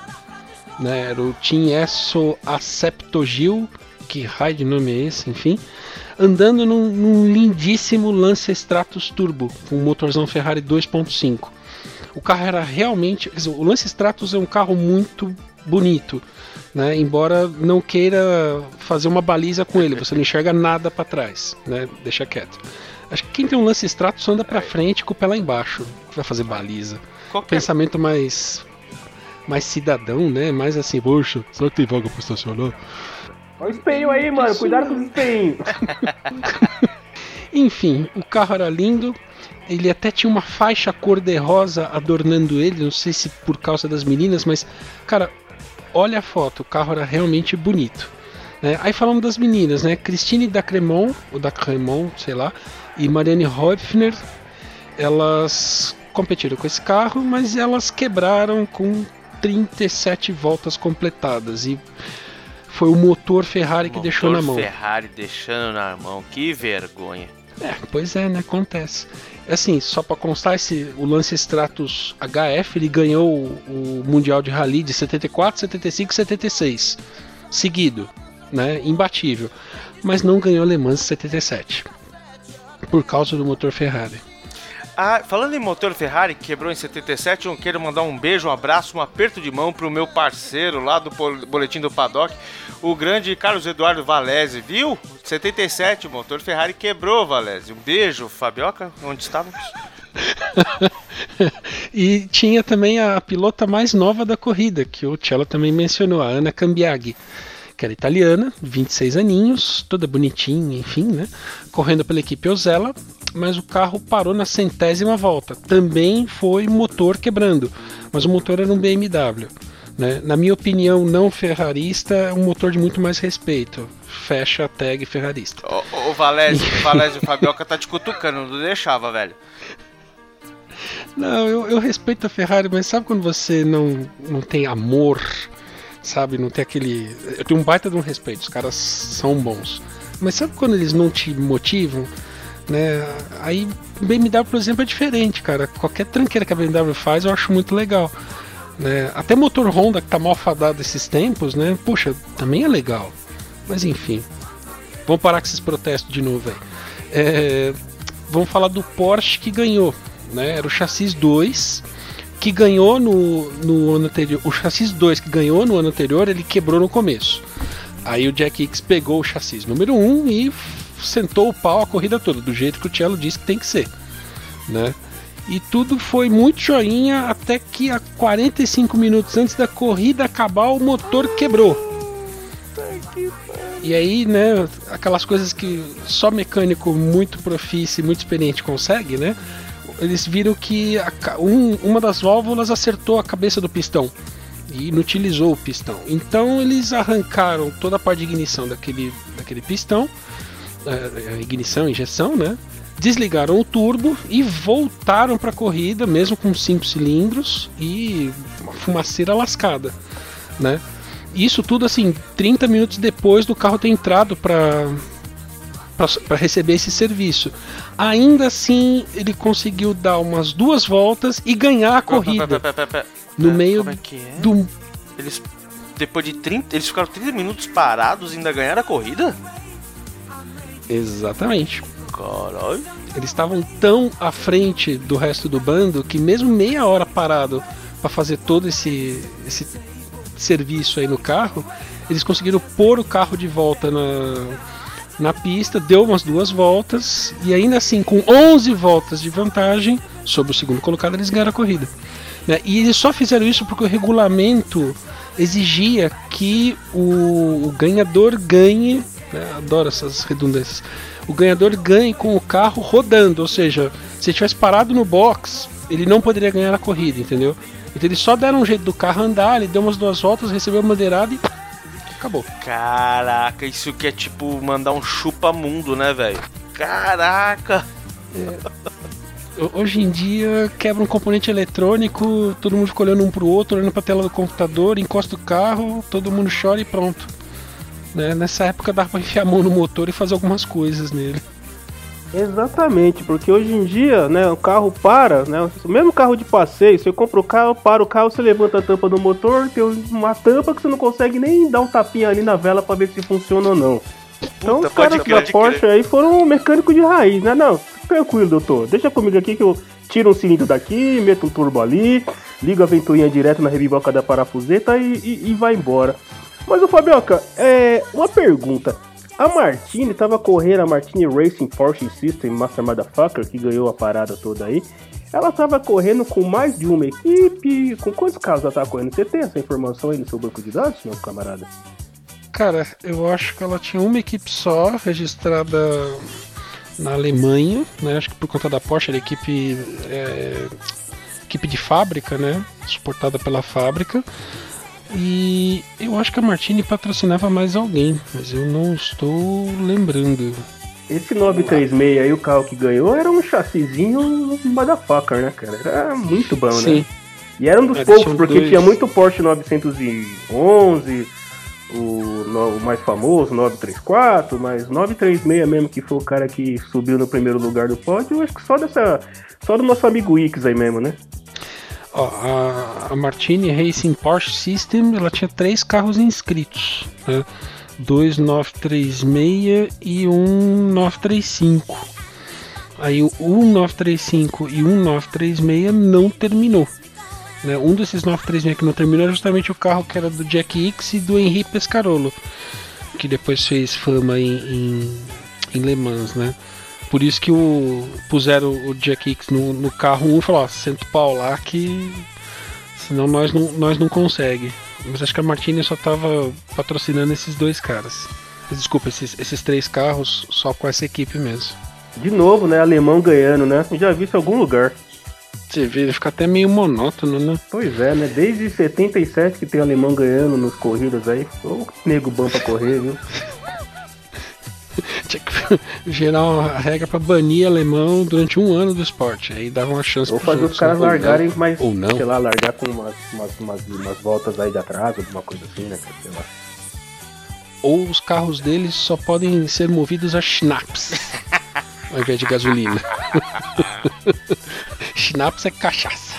Né? Era o Team Esso Acepto Gil, que raio de nome é esse, enfim, andando num, num lindíssimo Lancia Stratos Turbo, com um motorzão Ferrari 2.5. O carro era realmente. O Lancia Stratos é um carro muito bonito, né? Embora não queira fazer uma baliza com ele, você não enxerga nada para trás, né? Deixa quieto. Acho que quem tem um Lancia Stratos anda para frente com o pé lá embaixo, que vai fazer baliza. Qualquer Pensamento mais mais cidadão, né? Mais assim, poxa, será que tem vaga para estacionar? Olha o espelho aí, mano. Cuidado com os espelhos. Enfim, o carro era lindo. Ele até tinha uma faixa cor-de-rosa adornando ele. Não sei se por causa das meninas, mas, cara, olha a foto. O carro era realmente bonito. né? Aí falamos das meninas, né? Christine da Cremon, ou da Cremon, sei lá, e Marianne Hofner. Elas competiram com esse carro, mas elas quebraram com 37 voltas completadas. E foi o motor Ferrari que deixou na mão. Ferrari deixando na mão. Que vergonha. É, pois é, né? Acontece. Assim, só pra constar, esse, o Lance Stratos HF ele ganhou o, o Mundial de Rally de 74, 75 e 76. Seguido, né? Imbatível. Mas não ganhou Le Mans 77. Por causa do motor Ferrari. Ah, falando em motor Ferrari, que quebrou em 77, eu quero mandar um beijo, um abraço, um aperto de mão pro meu parceiro lá do Boletim do Paddock, o grande Carlos Eduardo Valese, viu? 77, o motor Ferrari quebrou, Valese. Um beijo, Fabioca, onde estávamos? e tinha também a pilota mais nova da corrida, que o Cello também mencionou, a Ana Cambiaghi, que era italiana, 26 aninhos, toda bonitinha, enfim, né? Correndo pela equipe Ozella, mas o carro parou na centésima volta. Também foi motor quebrando, mas o motor era um BMW. Né? Na minha opinião, não ferrarista, é um motor de muito mais respeito. Fecha a tag ferrarista. O, o Valese, o Valese, o Fabioca tá te cutucando, não deixava, velho. Não, eu, eu respeito a Ferrari, mas sabe quando você não, não tem amor, sabe? Não tem aquele. Eu tenho um baita de um respeito, os caras são bons. Mas sabe quando eles não te motivam? Né? Aí BMW, por exemplo, é diferente, cara. Qualquer tranqueira que a BMW faz eu acho muito legal. Né? Até motor Honda que tá mal fadado esses tempos, né? Puxa, também é legal. Mas enfim. Vamos parar com esses protestos de novo aí. É, vamos falar do Porsche que ganhou. Né? Era o chassis 2 que ganhou no, no ano anterior. O chassis 2 que ganhou no ano anterior, ele quebrou no começo. Aí o Jack Hicks pegou o chassis número 1 um e sentou o pau a corrida toda, do jeito que o Cello disse que tem que ser. Né? E tudo foi muito joinha até que a 45 minutos antes da corrida acabar o motor quebrou. E aí, né, aquelas coisas que só mecânico muito profício e muito experiente consegue, né? Eles viram que a um- uma das válvulas acertou a cabeça do pistão e inutilizou o pistão. Então eles arrancaram toda a parte de ignição daquele, daquele pistão, a ignição, injeção, né? Desligaram o turbo e voltaram para a corrida, mesmo com cinco cilindros e uma fumaceira lascada, né? Isso tudo assim, 30 minutos depois do carro ter entrado para para receber esse serviço. Ainda assim, ele conseguiu dar umas duas voltas e ganhar a corrida Pera, pera, pera, pera. no É, meio Como é que é? do Eles. Depois de 30. Eles ficaram 30 minutos parados e ainda ganharam a corrida? Exatamente. Caralho. Eles estavam tão à frente do resto do bando que mesmo meia hora parado para fazer todo esse, esse serviço aí no carro, eles conseguiram pôr o carro de volta na, na pista, deu umas duas voltas e ainda assim com 11 voltas de vantagem sobre o segundo colocado eles ganharam a corrida. né? E eles só fizeram isso porque o regulamento exigia que o, o ganhador ganhe, né? adoro essas redundâncias, o ganhador ganhe com o carro rodando, ou seja, se ele tivesse parado no box, ele não poderia ganhar a corrida, entendeu? Então eles só deram um jeito do carro andar, ele deu umas duas voltas, recebeu a bandeirada e acabou. Caraca, isso que é tipo mandar um chupa-mundo, né, velho? Caraca! Ho- Hoje em dia, quebra um componente eletrônico, todo mundo fica olhando um pro outro, olhando pra tela do computador, encosta o carro, todo mundo chora e pronto. Né? Nessa época dava pra enfiar a mão no motor e fazer algumas coisas nele. Exatamente, porque hoje em dia, né, o carro para, né, o mesmo carro de passeio, você compra o carro, para o carro, você levanta a tampa do motor, tem uma tampa que você não consegue nem dar um tapinha ali na vela pra ver se funciona ou não. Então Puta, os caras da Porsche aí foram um mecânico de raiz, né? Não, tranquilo, doutor. Deixa comigo aqui que eu tiro um cilindro daqui, meto um turbo ali, ligo a ventoinha direto na rebiboca da parafuseta e, e, e vai embora. Mas, ô Fabioca, é, uma pergunta. A Martini tava correndo, a Martini Racing Porsche System Master Motherfucker, que ganhou a parada toda aí. Ela tava correndo com mais de uma equipe. Com quantos carros ela tava correndo? Você tem essa informação aí no seu banco de dados, meu camarada? Cara, eu acho que ela tinha uma equipe só registrada na Alemanha, né? Acho que por conta da Porsche era equipe é, equipe de fábrica, né? Suportada pela fábrica. E eu acho que a Martini patrocinava mais alguém, mas eu não estou lembrando. Esse 936 aí, o carro que ganhou, era um chassizinho motherfucker, né, cara? Era muito bom, né? Sim, E era um dos É, poucos, porque dois. tinha muito Porsche 911, o, no- o mais famoso, 934, mas 936 mesmo, que foi o cara que subiu no primeiro lugar do pódio, eu acho que só dessa. Só do nosso amigo Wix aí mesmo, né? Ó, a, a Martini Racing Porsche System ela tinha três carros inscritos, né? Dois 936 e um 935. Aí o 1935 e o 1936 não terminou. Né? Um desses 936 que não terminou era justamente o carro que era do Jack Hicks e do Henri Pescarolo, que depois fez fama em, em, em Le Mans, né? Por isso que o, puseram o Jack Hicks no, no carro 1 e falaram, ó, senta o pau lá que senão nós não, nós não consegue. Mas acho que a Martini só tava patrocinando esses dois caras. Desculpa, esses, esses três carros só com essa equipe mesmo. De novo, né? Alemão ganhando, né? Eu já vi isso em algum lugar. Você vê, ele fica até meio monótono, né? Pois é, né? Desde 77 que tem alemão ganhando nos corridas aí. Ô, nego bom pra correr, viu? Tinha que ver geral a regra pra banir alemão durante um ano do esporte. Aí dava uma chance Ou fazer os caras né? Ou largarem, não. mas, Ou não. sei lá, largar com umas, umas, umas, umas voltas aí de atraso, alguma coisa assim, né? Sei lá. Ou os carros deles só podem ser movidos a schnapps ao invés de gasolina. schnapps é cachaça.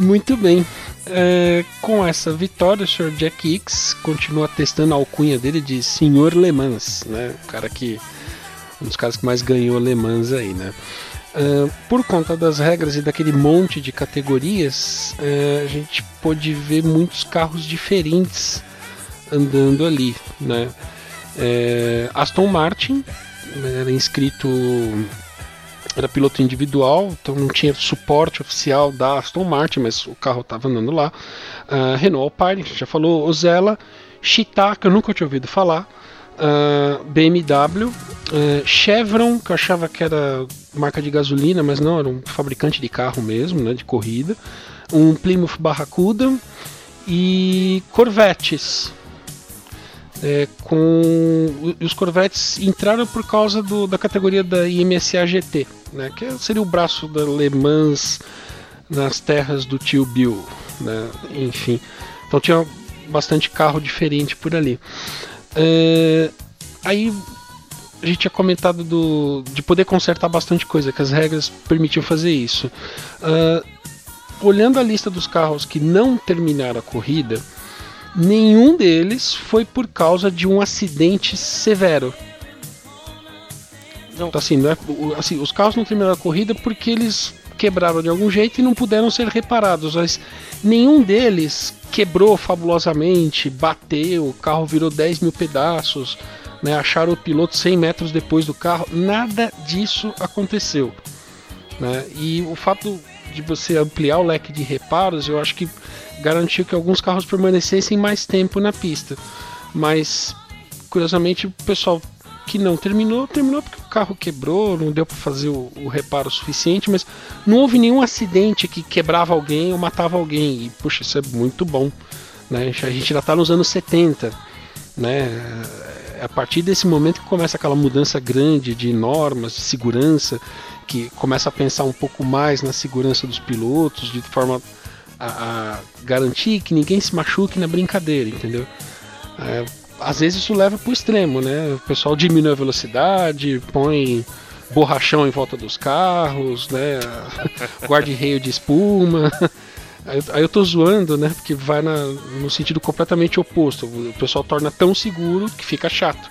Muito bem. É, com essa vitória, o Sr. Jack Hicks continua testando a alcunha dele de Senhor Le Mans, né? O cara que. Um dos caras que mais ganhou Le Mans aí, né? Ah, por conta das regras e daquele monte de categorias, eh, a gente pôde ver muitos carros diferentes andando ali, né? Eh, Aston Martin era inscrito, era piloto individual, então não tinha suporte oficial da Aston Martin, mas o carro estava andando lá. Ah, Renault Alpine, a gente já falou, Ozella, Chita, que eu nunca tinha ouvido falar. ah, BMW, ah, Chevron, que eu achava que era marca de gasolina, mas não, era um fabricante de carro mesmo, né, de corrida. Um Plymouth Barracuda e Corvettes. É, com os Corvettes entraram por causa do- da categoria da IMSA GT, né, que seria o braço da Le Mans nas terras do tio Bill, né, enfim. Então tinha bastante carro diferente por ali. É, aí a gente tinha comentado do, de poder consertar bastante coisa, que as regras permitiam fazer isso. Ah, olhando a lista dos carros que não terminaram a corrida, nenhum deles foi por causa de um acidente severo. Não. Então, assim, não é- assim, os carros não terminaram a corrida porque eles quebraram de algum jeito e não puderam ser reparados, mas nenhum deles quebrou fabulosamente, bateu, o carro virou 10 mil pedaços, né, acharam o piloto 100 metros depois do carro, nada disso aconteceu. né? E o fato de você ampliar o leque de reparos, eu acho que garantiu que alguns carros permanecessem mais tempo na pista. Mas, curiosamente, o pessoal que não terminou, terminou porque o carro quebrou, não deu para fazer o, o reparo suficiente, mas não houve nenhum acidente que quebrava alguém ou matava alguém. E, puxa, isso é muito bom. Né? A gente já está nos anos 70. Né? É a partir desse momento que começa aquela mudança grande de normas, de segurança, que começa a pensar um pouco mais na segurança dos pilotos, de forma a, a garantir que ninguém se machuque na brincadeira, entendeu? É, às vezes isso leva para o extremo, né? O pessoal diminui a velocidade, põe borrachão em volta dos carros, né? Guarda-reio de espuma. Aí, eu- tô zoando, né? Porque vai na- no sentido completamente oposto. O pessoal torna tão seguro que fica chato.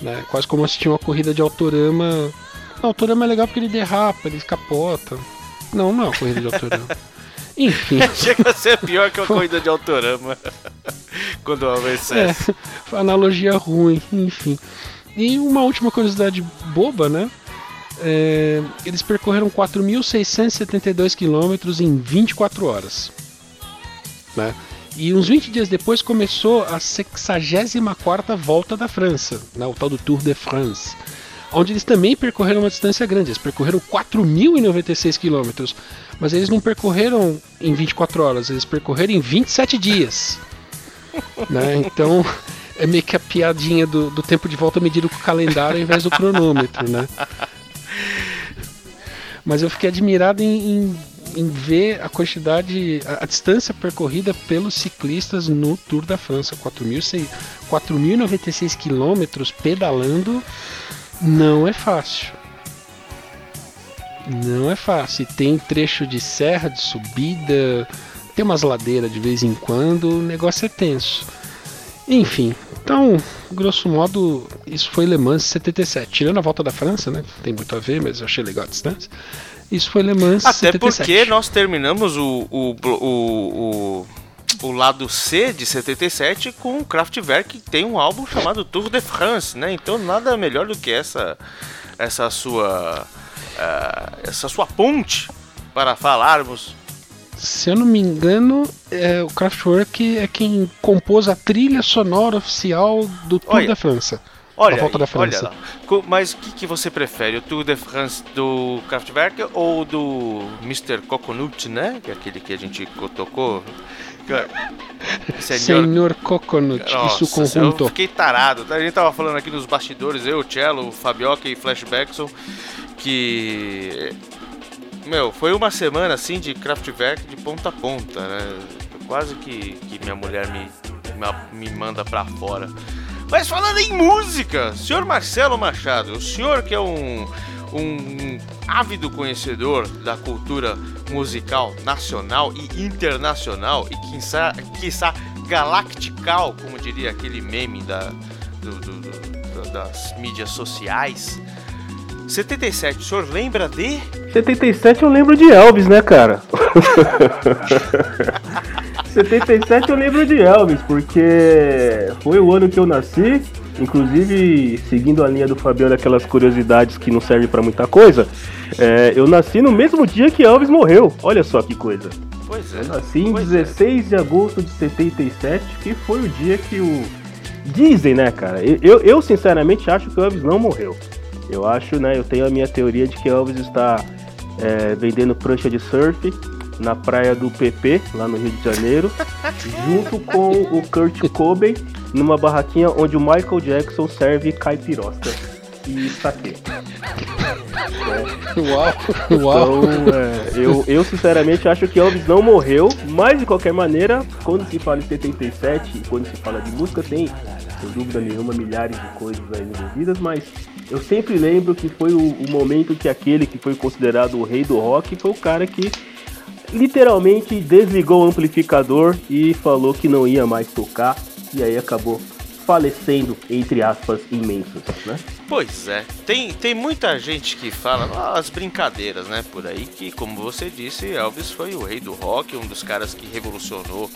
Né? Quase como assistir uma corrida de autorama. Não, autorama é legal porque ele derrapa, ele capota. Não, não é uma corrida de autorama. Enfim. Chega a ser pior que uma corrida de autorama. Quando há um É, excesso. analogia ruim, enfim. E uma última curiosidade boba, né? É, eles percorreram 4.672 quilômetros em 24 horas. Né? E uns 20 dias depois começou a 64ª Volta da França, né? o tal do Tour de France. Onde eles também percorreram uma distância grande, eles percorreram 4.096 quilômetros. Mas eles não percorreram em 24 horas, eles percorreram em 27 dias né? Então é meio que a piadinha do, do tempo de volta medido com o calendário ao invés do cronômetro, né? Mas eu fiquei admirado em, em, em ver a quantidade, a, a distância percorrida pelos ciclistas no Tour da França, 4.006 4.096 quilômetros pedalando, não é fácil. Não é fácil. Tem trecho de serra, de subida, tem umas ladeiras de vez em quando, o negócio é tenso. Enfim, então, grosso modo, isso foi Le Mans 77. Tirando a volta da França, né? Tem muito a ver, mas eu achei legal a distância. Isso foi Le Mans Até 77. porque nós terminamos o, o, o, o, o lado C de 77 com o Kraftwerk, que tem um álbum chamado Tour de France, né? Então nada melhor do que essa, essa sua. ah, essa sua ponte para falarmos. Se eu não me engano, é, o Kraftwerk é quem compôs a trilha sonora oficial do Tour Olha. da França. Olha, volta da França. olha lá. Mas o que, que você prefere? O Tour de France do Kraftwerk ou do Mr. Coconut, né? Que é aquele que a gente co- tocou? Senhor- Senhor Coconut e Nossa, conjunto. Eu fiquei tarado. A gente tava falando aqui nos bastidores, eu, o Cello, o Fabioca e Flashbackson, que. Meu, foi uma semana assim de Kraftwerk de ponta a ponta, né? Quase que, que minha mulher me, me, me manda pra fora. Mas falando em música, senhor Marcelo Machado, o senhor que é um, um ávido conhecedor da cultura musical nacional e internacional e quiçá, quiçá galactical, como diria aquele meme da, do- do- do- das mídias sociais. 77, o senhor lembra de? 77 eu lembro de Elvis, né, cara? 77 eu lembro de Elvis, porque foi o ano que eu nasci. Inclusive, seguindo a linha do Fabiano, aquelas curiosidades que não servem pra muita coisa, é, eu nasci no mesmo dia que Elvis morreu. Olha só que coisa. Pois é. Eu nasci em Pois é. 16 de agosto de 77, que foi o dia que o. Dizem, né, cara? Eu, eu, eu, sinceramente acho que o Elvis não morreu. Eu acho, né? Eu tenho a minha teoria de que Elvis está é, vendendo prancha de surf na praia do PP, lá no Rio de Janeiro, junto com o Kurt Cobain, numa barraquinha onde o Michael Jackson serve caipirosca e saque. Uau, uau. Então, é, eu, eu sinceramente acho que Elvis não morreu, mas de qualquer maneira, quando se fala em 77 e quando se fala de música, tem, sem dúvida nenhuma, milhares de coisas aí envolvidas, mas eu sempre lembro que foi o, o momento que aquele que foi considerado o rei do rock foi o cara que literalmente desligou o amplificador e falou que não ia mais tocar, e aí acabou falecendo, entre aspas, imensos, né? Pois é, tem, tem muita gente que fala ah, as brincadeiras, né, por aí, que como você disse, Elvis foi o rei do rock, um dos caras que revolucionou,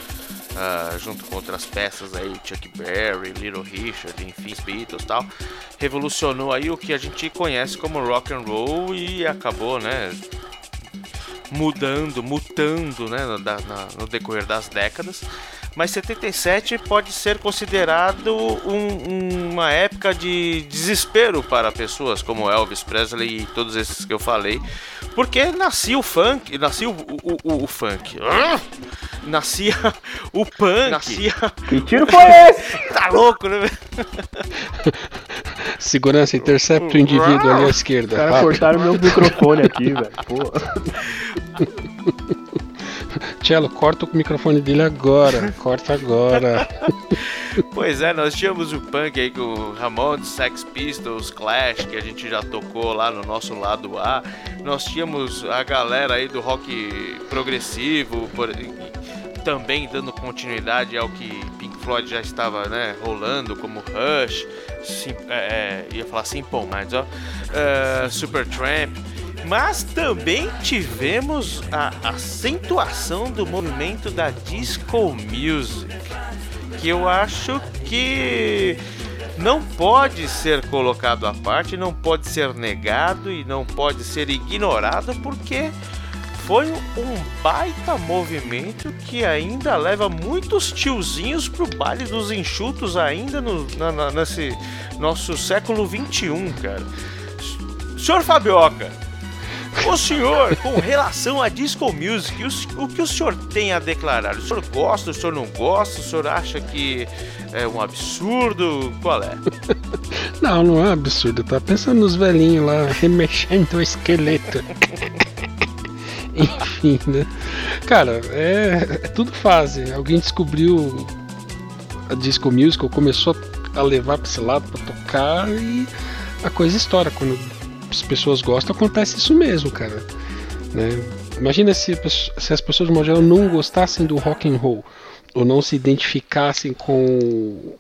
ah, junto com outras peças aí, Chuck Berry, Little Richard, enfim, Beatles e tal, revolucionou aí o que a gente conhece como rock and roll e acabou, né, mudando, mutando, né, no, na- no decorrer das décadas. Mas 77 pode ser considerado um- uma época de desespero para pessoas como Elvis Presley e todos esses que eu falei, porque nascia o funk, nascia o, o, o- o funk, Ah! nascia o punk, nascia... Que tiro foi esse? tá louco, né? Segurança, intercepta o indivíduo ali à esquerda. Os caras cortaram meu microfone aqui, velho. Cello, corta o microfone dele agora. Corta agora. Pois é, nós tínhamos o punk aí com o Ramones, Sex Pistols, Clash, que a gente já tocou lá no nosso lado A. Nós tínhamos a galera aí do rock progressivo, por- também dando continuidade ao que Pink Floyd já estava né, rolando, como Rush, Sim, é, é, ia falar Simple Minds, ó, é, Supertramp. Mas também tivemos a acentuação do movimento da disco music que eu acho que não pode ser colocado à parte, não pode ser negado e não pode ser ignorado porque foi um baita movimento que ainda leva muitos tiozinhos pro baile dos enxutos ainda no, na- na- nesse nosso século 21, cara. Senhor Fabioca, o senhor, com relação à disco music, o, o que o senhor tem a declarar? O senhor gosta, o senhor não gosta? O senhor acha que é um absurdo? Qual é? Não, não é absurdo. Eu tava pensando nos velhinhos lá remexendo o esqueleto. Enfim, né? Cara, é, é tudo fase. Alguém descobriu a disco music, ou começou a levar pra esse lado pra tocar e a coisa estoura. Quando as pessoas gostam, acontece isso mesmo, cara. Né? Imagina se, se as pessoas de modo não gostassem do rock and roll ou não se identificassem com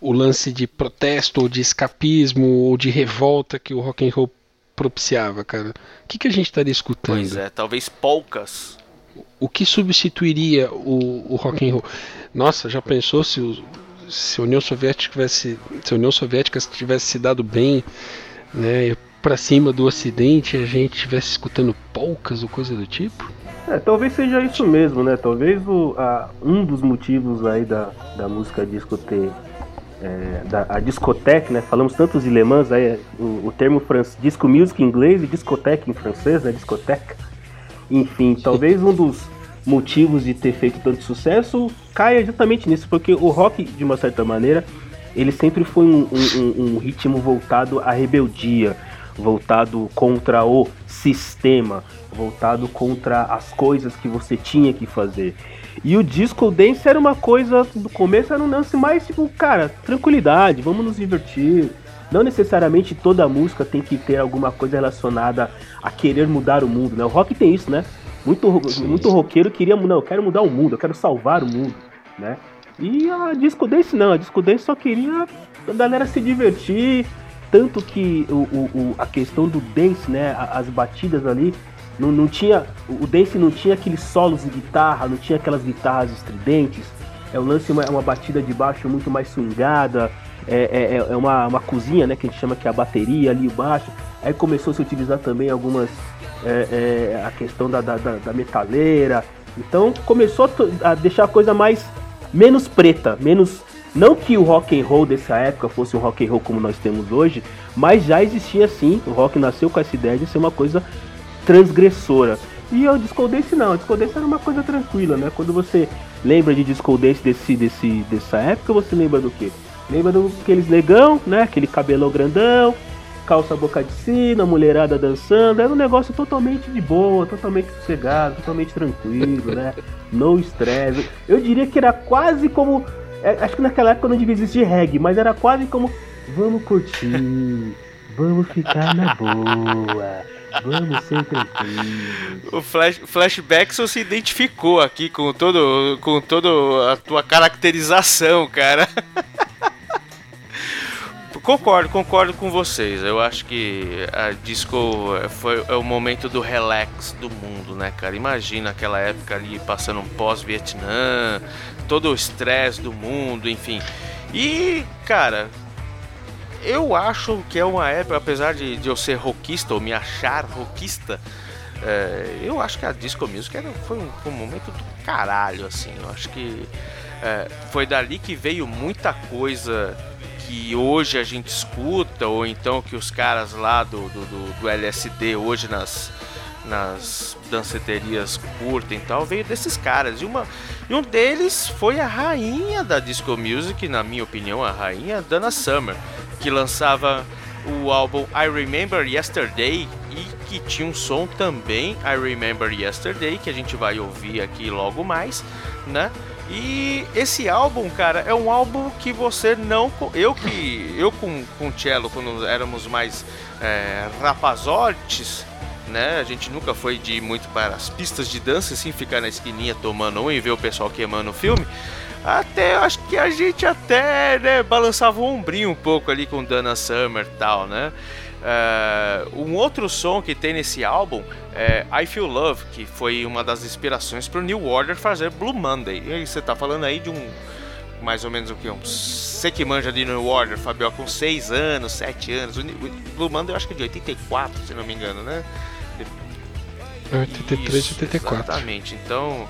o lance de protesto ou de escapismo ou de revolta que o rock and roll propiciava, cara. O que, que a gente estaria escutando? Pois é, talvez polcas. O que substituiria o, o rock and roll? Nossa, já pensou se, o- se a União Soviética tivesse, se a União Soviética tivesse se dado bem, né, para cima do Ocidente, a gente estivesse escutando polcas ou coisa do tipo? É, talvez seja isso mesmo, né? Talvez o, a- um dos motivos aí da, da música disco ter é, da a discoteque, né? Falamos tantos alemãs, aí, o, o termo disco music em inglês e discoteque em francês, né? Discoteque. Enfim, talvez um dos motivos de ter feito tanto sucesso caia justamente nisso, porque o rock, de uma certa maneira, ele sempre foi um- um- um ritmo voltado à rebeldia, voltado contra o sistema, voltado contra as coisas que você tinha que fazer. E o disco dance era uma coisa, no começo era um lance mais tipo, cara, tranquilidade, vamos nos divertir. Não necessariamente toda música tem que ter alguma coisa relacionada a querer mudar o mundo, né? O rock tem isso, né? Muito, ro- muito roqueiro queria, não, eu quero mudar o mundo, eu quero salvar o mundo, né? E a Disco Dance não, a Disco Dance só queria a galera se divertir, tanto que o, o- o- a questão do dance, né, as batidas ali, não, não tinha, o dance não tinha aqueles solos de guitarra, não tinha aquelas guitarras estridentes, é um lance, uma, uma batida de baixo muito mais swingada, é, é, é uma, uma cozinha, né, que a gente chama que é a bateria ali embaixo, aí começou a se utilizar também algumas, é, é, a questão da, da, da, metaleira, então começou a a deixar a coisa mais menos preta, menos não que o rock and roll dessa época fosse um rock and roll como nós temos hoje, mas já existia sim, o rock nasceu com essa ideia de ser uma coisa transgressora. E o disco dance não, o disco dance era uma coisa tranquila, né? Quando você lembra de disco dance desse, desse, dessa época, você lembra do quê? Lembra do aqueles negão, né? Aquele cabelão grandão, calça boca de sino, a mulherada dançando, era um negócio totalmente de boa, totalmente sossegado, totalmente tranquilo, né? No estresse. Eu diria que era quase como. é, Acho que naquela época não devia existir reggae, mas era quase como. Vamos curtir, vamos ficar na boa, vamos. O flash, flashback só se identificou aqui com todo com todo a tua caracterização, cara. Concordo, concordo com vocês. Eu acho que a disco foi é o momento do relax do mundo, né, cara? Imagina aquela época ali passando um pós-Vietnã, todo o estresse do mundo, enfim. E, cara, eu acho que é uma época, apesar de, de eu ser rockista ou me achar rockista, é, eu acho que a disco music era, foi, um, um momento do caralho, assim. Eu acho que é, foi dali que veio muita coisa que hoje a gente escuta, ou então que os caras lá do, do, do- do LSD hoje nas, nas danceterias curtem e tal, veio desses caras. E, uma, e um deles foi a rainha da disco music, na minha opinião, a rainha Dana Summer, que lançava o álbum I Remember Yesterday e que tinha um som também I Remember Yesterday, que a gente vai ouvir aqui logo mais, né? E esse álbum, cara, é um álbum que você não. Eu que. Eu com, com o Cello, quando éramos mais é, rapazotes, né? A gente nunca foi de muito para as pistas de dança, assim, ficar na esquininha tomando um e ver o pessoal queimando o filme. Até acho que a gente até né, balançava o ombrinho um pouco ali com Dana Summer e tal, né? É, um outro som que tem nesse álbum é I Feel Love, que foi uma das inspirações para o New Order fazer Blue Monday. E você tá falando aí de um mais ou menos o que? Um, você que manja de New Order, Fabio, com 6 anos, 7 anos. O Blue Monday eu acho que é de 84, se não me engano, né? 83, Isso, 84. Exatamente. Então,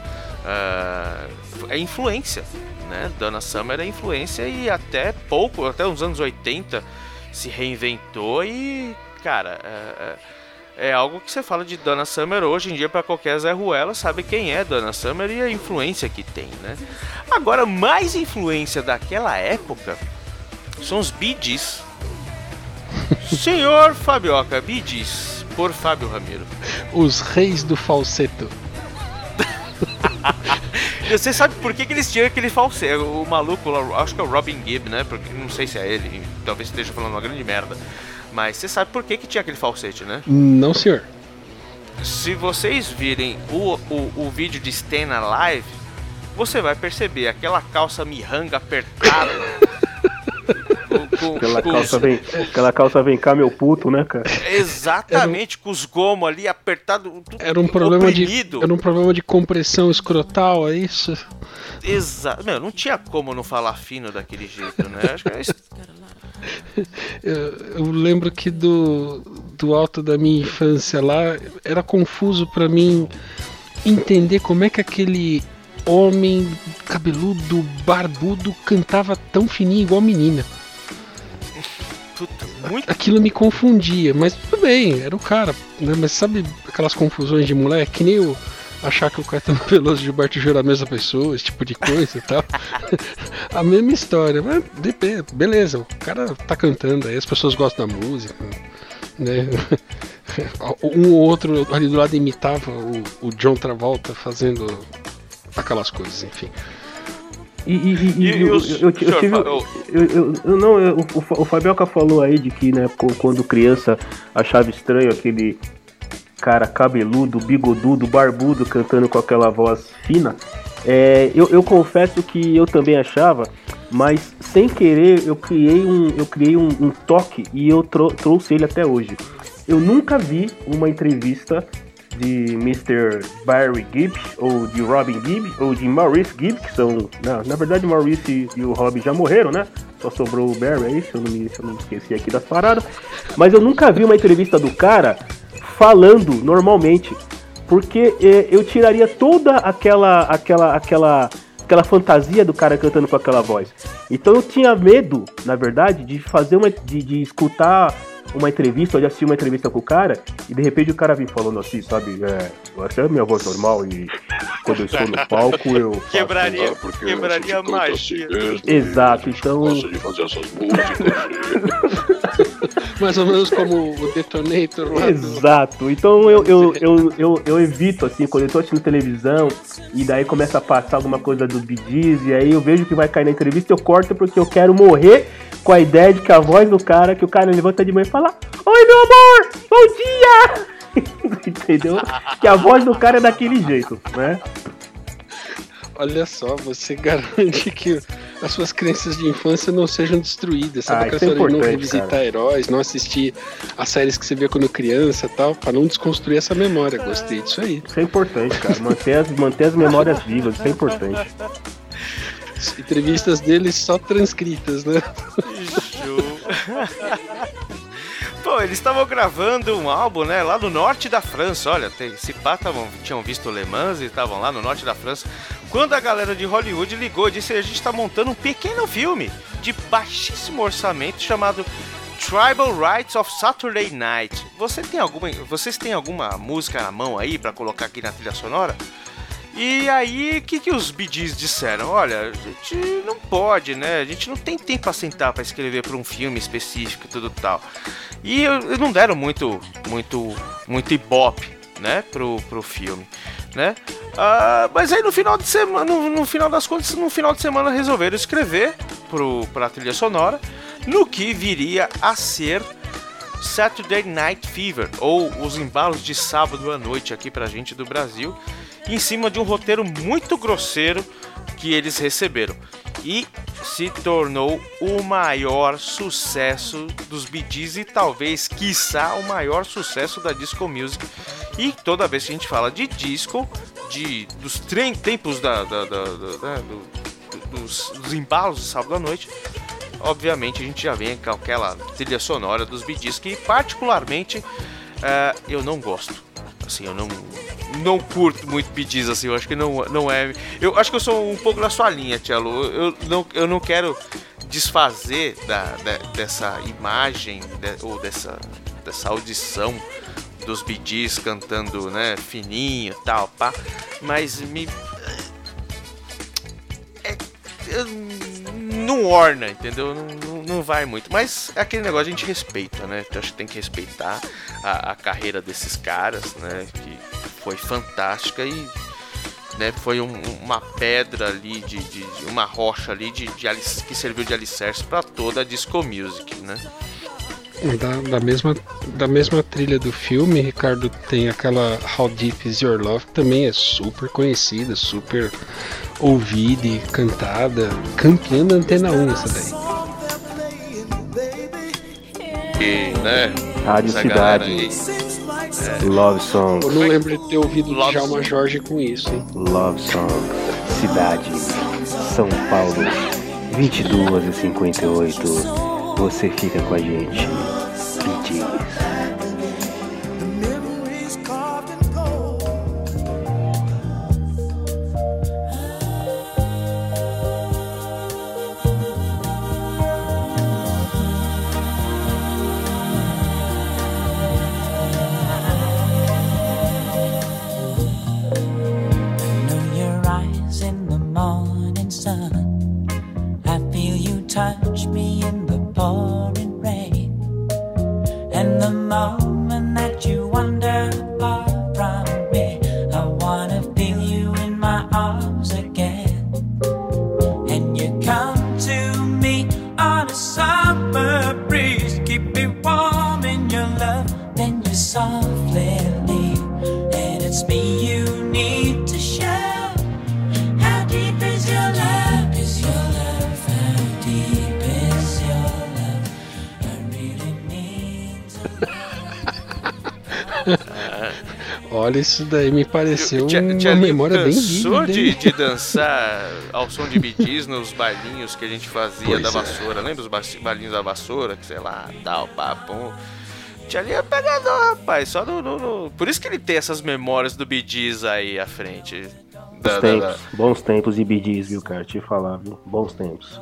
é influência, né? Dana Summer é influência e até pouco, até uns anos 80, se reinventou e, cara, é, é- é algo que você fala de Dana Summer hoje em dia para qualquer Zé Ruela sabe quem é Dana Summer e a influência que tem, né? Agora, mais influência daquela época são os Bee Gees. Senhor Fabioca, Bee Gees, por Fábio Ramiro. Os reis do falseto. Você sabe por que, que eles tinham aquele falsete? O maluco lá, acho que é o Robin Gibb, né? Porque não sei se é ele, talvez esteja falando uma grande merda. Mas você sabe por que, que tinha aquele falsete, né? Não, senhor. Se vocês virem o, o, o vídeo de Stan Alive, você vai perceber aquela calça mirranga apertada. com- Aquela com calça os- vem, aquela calça vem cá, meu puto, né, cara? Exatamente, com os gomos ali apertados. tudo Era um problema de oprimido. era um problema de compressão escrotal, é isso? Exato. Meu, não tinha como não falar fino daquele jeito, né? Acho que é isso. Eu, eu lembro que do, do alto da minha infância lá era confuso pra mim entender como é que aquele homem cabeludo, barbudo, cantava tão fininho igual menina. Puta, muito. Aquilo me confundia, mas tudo bem, era o cara, né? Mas sabe aquelas confusões de moleque, que nem o achar que o Caetano Veloso e Gilberto Gil era a mesma pessoa, esse tipo de coisa e tal. a mesma história, mas depende, beleza, o cara tá cantando aí, as pessoas gostam da música, né? Um ou outro ali do lado imitava o, o John Travolta fazendo aquelas coisas, enfim. E, e, e- E- eu, os- eu, eu senhor, tive. eu- Eu, eu- eu não, eu- o, o Fabioca falou aí de que, né, quando criança achava estranho aquele cara cabeludo, bigodudo, barbudo cantando com aquela voz fina. É, eu, eu confesso que eu também achava, mas sem querer eu criei um, eu criei um, um toque e eu trou- trouxe ele até hoje. Eu nunca vi uma entrevista de Mr. Barry Gibb, ou de Robin Gibb, ou de Maurice Gibb, que são. Na, na verdade, Maurice e, o Robin já morreram, né? Só sobrou o Barry aí, se eu não me, eu não esqueci aqui das paradas. Mas eu nunca vi uma entrevista do cara falando normalmente. Porque eh, eu tiraria toda aquela, aquela, aquela, aquela fantasia do cara cantando com aquela voz. Então eu tinha medo, na verdade, de fazer uma. de, de escutar uma entrevista ou de assistir uma entrevista com o cara e de repente o cara vir falando assim, sabe? É, essa é a minha voz normal e quando eu estou no palco eu. faço- Quebraria, porque quebraria a você canta magia. assim mesmo, Exato, então. gosta de fazer essas músicas. Mais ou menos como o Detonator lá. Exato. Então eu, eu, eu, eu, eu evito, assim, quando eu tô assistindo televisão e daí começa a passar alguma coisa do Gees, e aí eu vejo que vai cair na entrevista, eu corto porque eu quero morrer com a ideia de que a voz do cara, que o cara levanta de manhã e fala Oi meu amor, bom dia! Entendeu? Que a voz do cara é daquele jeito, né? Olha só, você garante que as suas crenças de infância não sejam destruídas. Sabe Ah, aquela isso é história de não revisitar cara. heróis, não assistir as séries que você via quando criança e tal, pra não desconstruir essa memória. Gostei disso aí. Isso é importante, cara. Manter as, manter as memórias vivas, isso é importante. As entrevistas dele só transcritas, né? Pô, eles estavam gravando um álbum, né, lá no norte da França. Olha, se pá, tavam, tinham visto Le Mans e estavam lá no norte da França. Quando a galera de Hollywood ligou, disse: a gente tá montando um pequeno filme de baixíssimo orçamento chamado Tribal Rights of Saturday Night. Você tem alguma, vocês têm alguma música na mão aí pra colocar aqui na trilha sonora? E aí, o que, que os BDs disseram? Olha, a gente não pode, né? A gente não tem tempo pra sentar pra escrever pra um filme específico e tudo tal. E eles não deram muito, muito, muito ibope, né, pro, pro filme, né? Ah, mas aí no final de semana, no, no final das contas, no final de semana resolveram escrever pro, pra trilha sonora, no que viria a ser Saturday Night Fever, ou os embalos de sábado à noite aqui pra gente do Brasil, em cima de um roteiro muito grosseiro que eles receberam. E se tornou o maior sucesso dos Bee e talvez, quiçá, o maior sucesso da disco music. E toda vez que a gente fala de disco, de, dos tempos da, da- da- da- né, do- do- dos, dos embalos de sábado à noite, obviamente a gente já vem com aquela trilha sonora dos Bee que particularmente eh, eu não gosto. Assim, eu não não curto muito Gees, assim, eu acho que não, não é... Eu acho que eu sou um pouco na sua linha, Tchelo. Eu não, eu não quero desfazer da, da- dessa imagem de- ou dessa, dessa audição dos Gees cantando, né, fininho e tal, pá. Mas me eu- não orna, entendeu? Não, não, não vai muito. Mas é aquele negócio a gente respeita, né? Acho que tem que respeitar a, a carreira desses caras, né? Que foi fantástica e né, foi um- uma pedra ali, de, de- uma rocha ali de, de que serviu de alicerce para toda a disco music, né? Da, da mesma, da mesma trilha do filme, Ricardo, tem aquela How Deep Is Your Love, que também é super conhecida, super ouvida e cantada. Campeã da Antena 1 essa daí. E, né? Rádio Cidade, aí- Love Song, Eu não lembro de ter ouvido Love Djalma Jorge com isso, hein? Love Song, Cidade, São Paulo, 22 e 58. Você fica com a gente. Olha, isso daí me pareceu Tia- uma Tia Lili memória bem vívida. de, de dançar ao som de bidis nos bailinhos que a gente fazia Pois da é. vassoura. Lembra os ba- bailinhos da vassoura? Que sei lá, tal, papum. Tia Lili é pegador, rapaz. Só no, no- no- Por isso que ele tem essas memórias do bidis aí à frente. Da- Bons da- tempos, da- bons tempos de BDs, viu, cara? Te falar, viu? Bons tempos.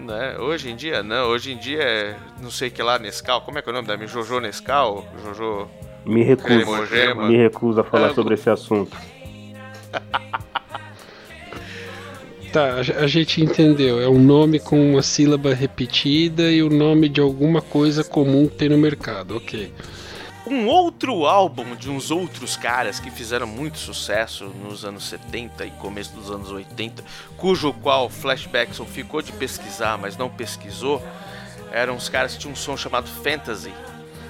né? Hoje em dia não, hoje em dia é não sei que lá Nescau, como é que é o nome da minha? Jojo Nescau? Jojo. Me recuso, Cremogema. me recuso a falar É, sobre esse assunto. Tá, a gente entendeu. É um nome com uma sílaba repetida e o nome de alguma coisa comum que tem no mercado. Ok. Um outro álbum de uns outros caras que fizeram muito sucesso nos anos 70 e começo dos anos 80, cujo qual Flashbackson ficou de pesquisar, mas não pesquisou, eram os caras que tinham um som chamado Fantasy,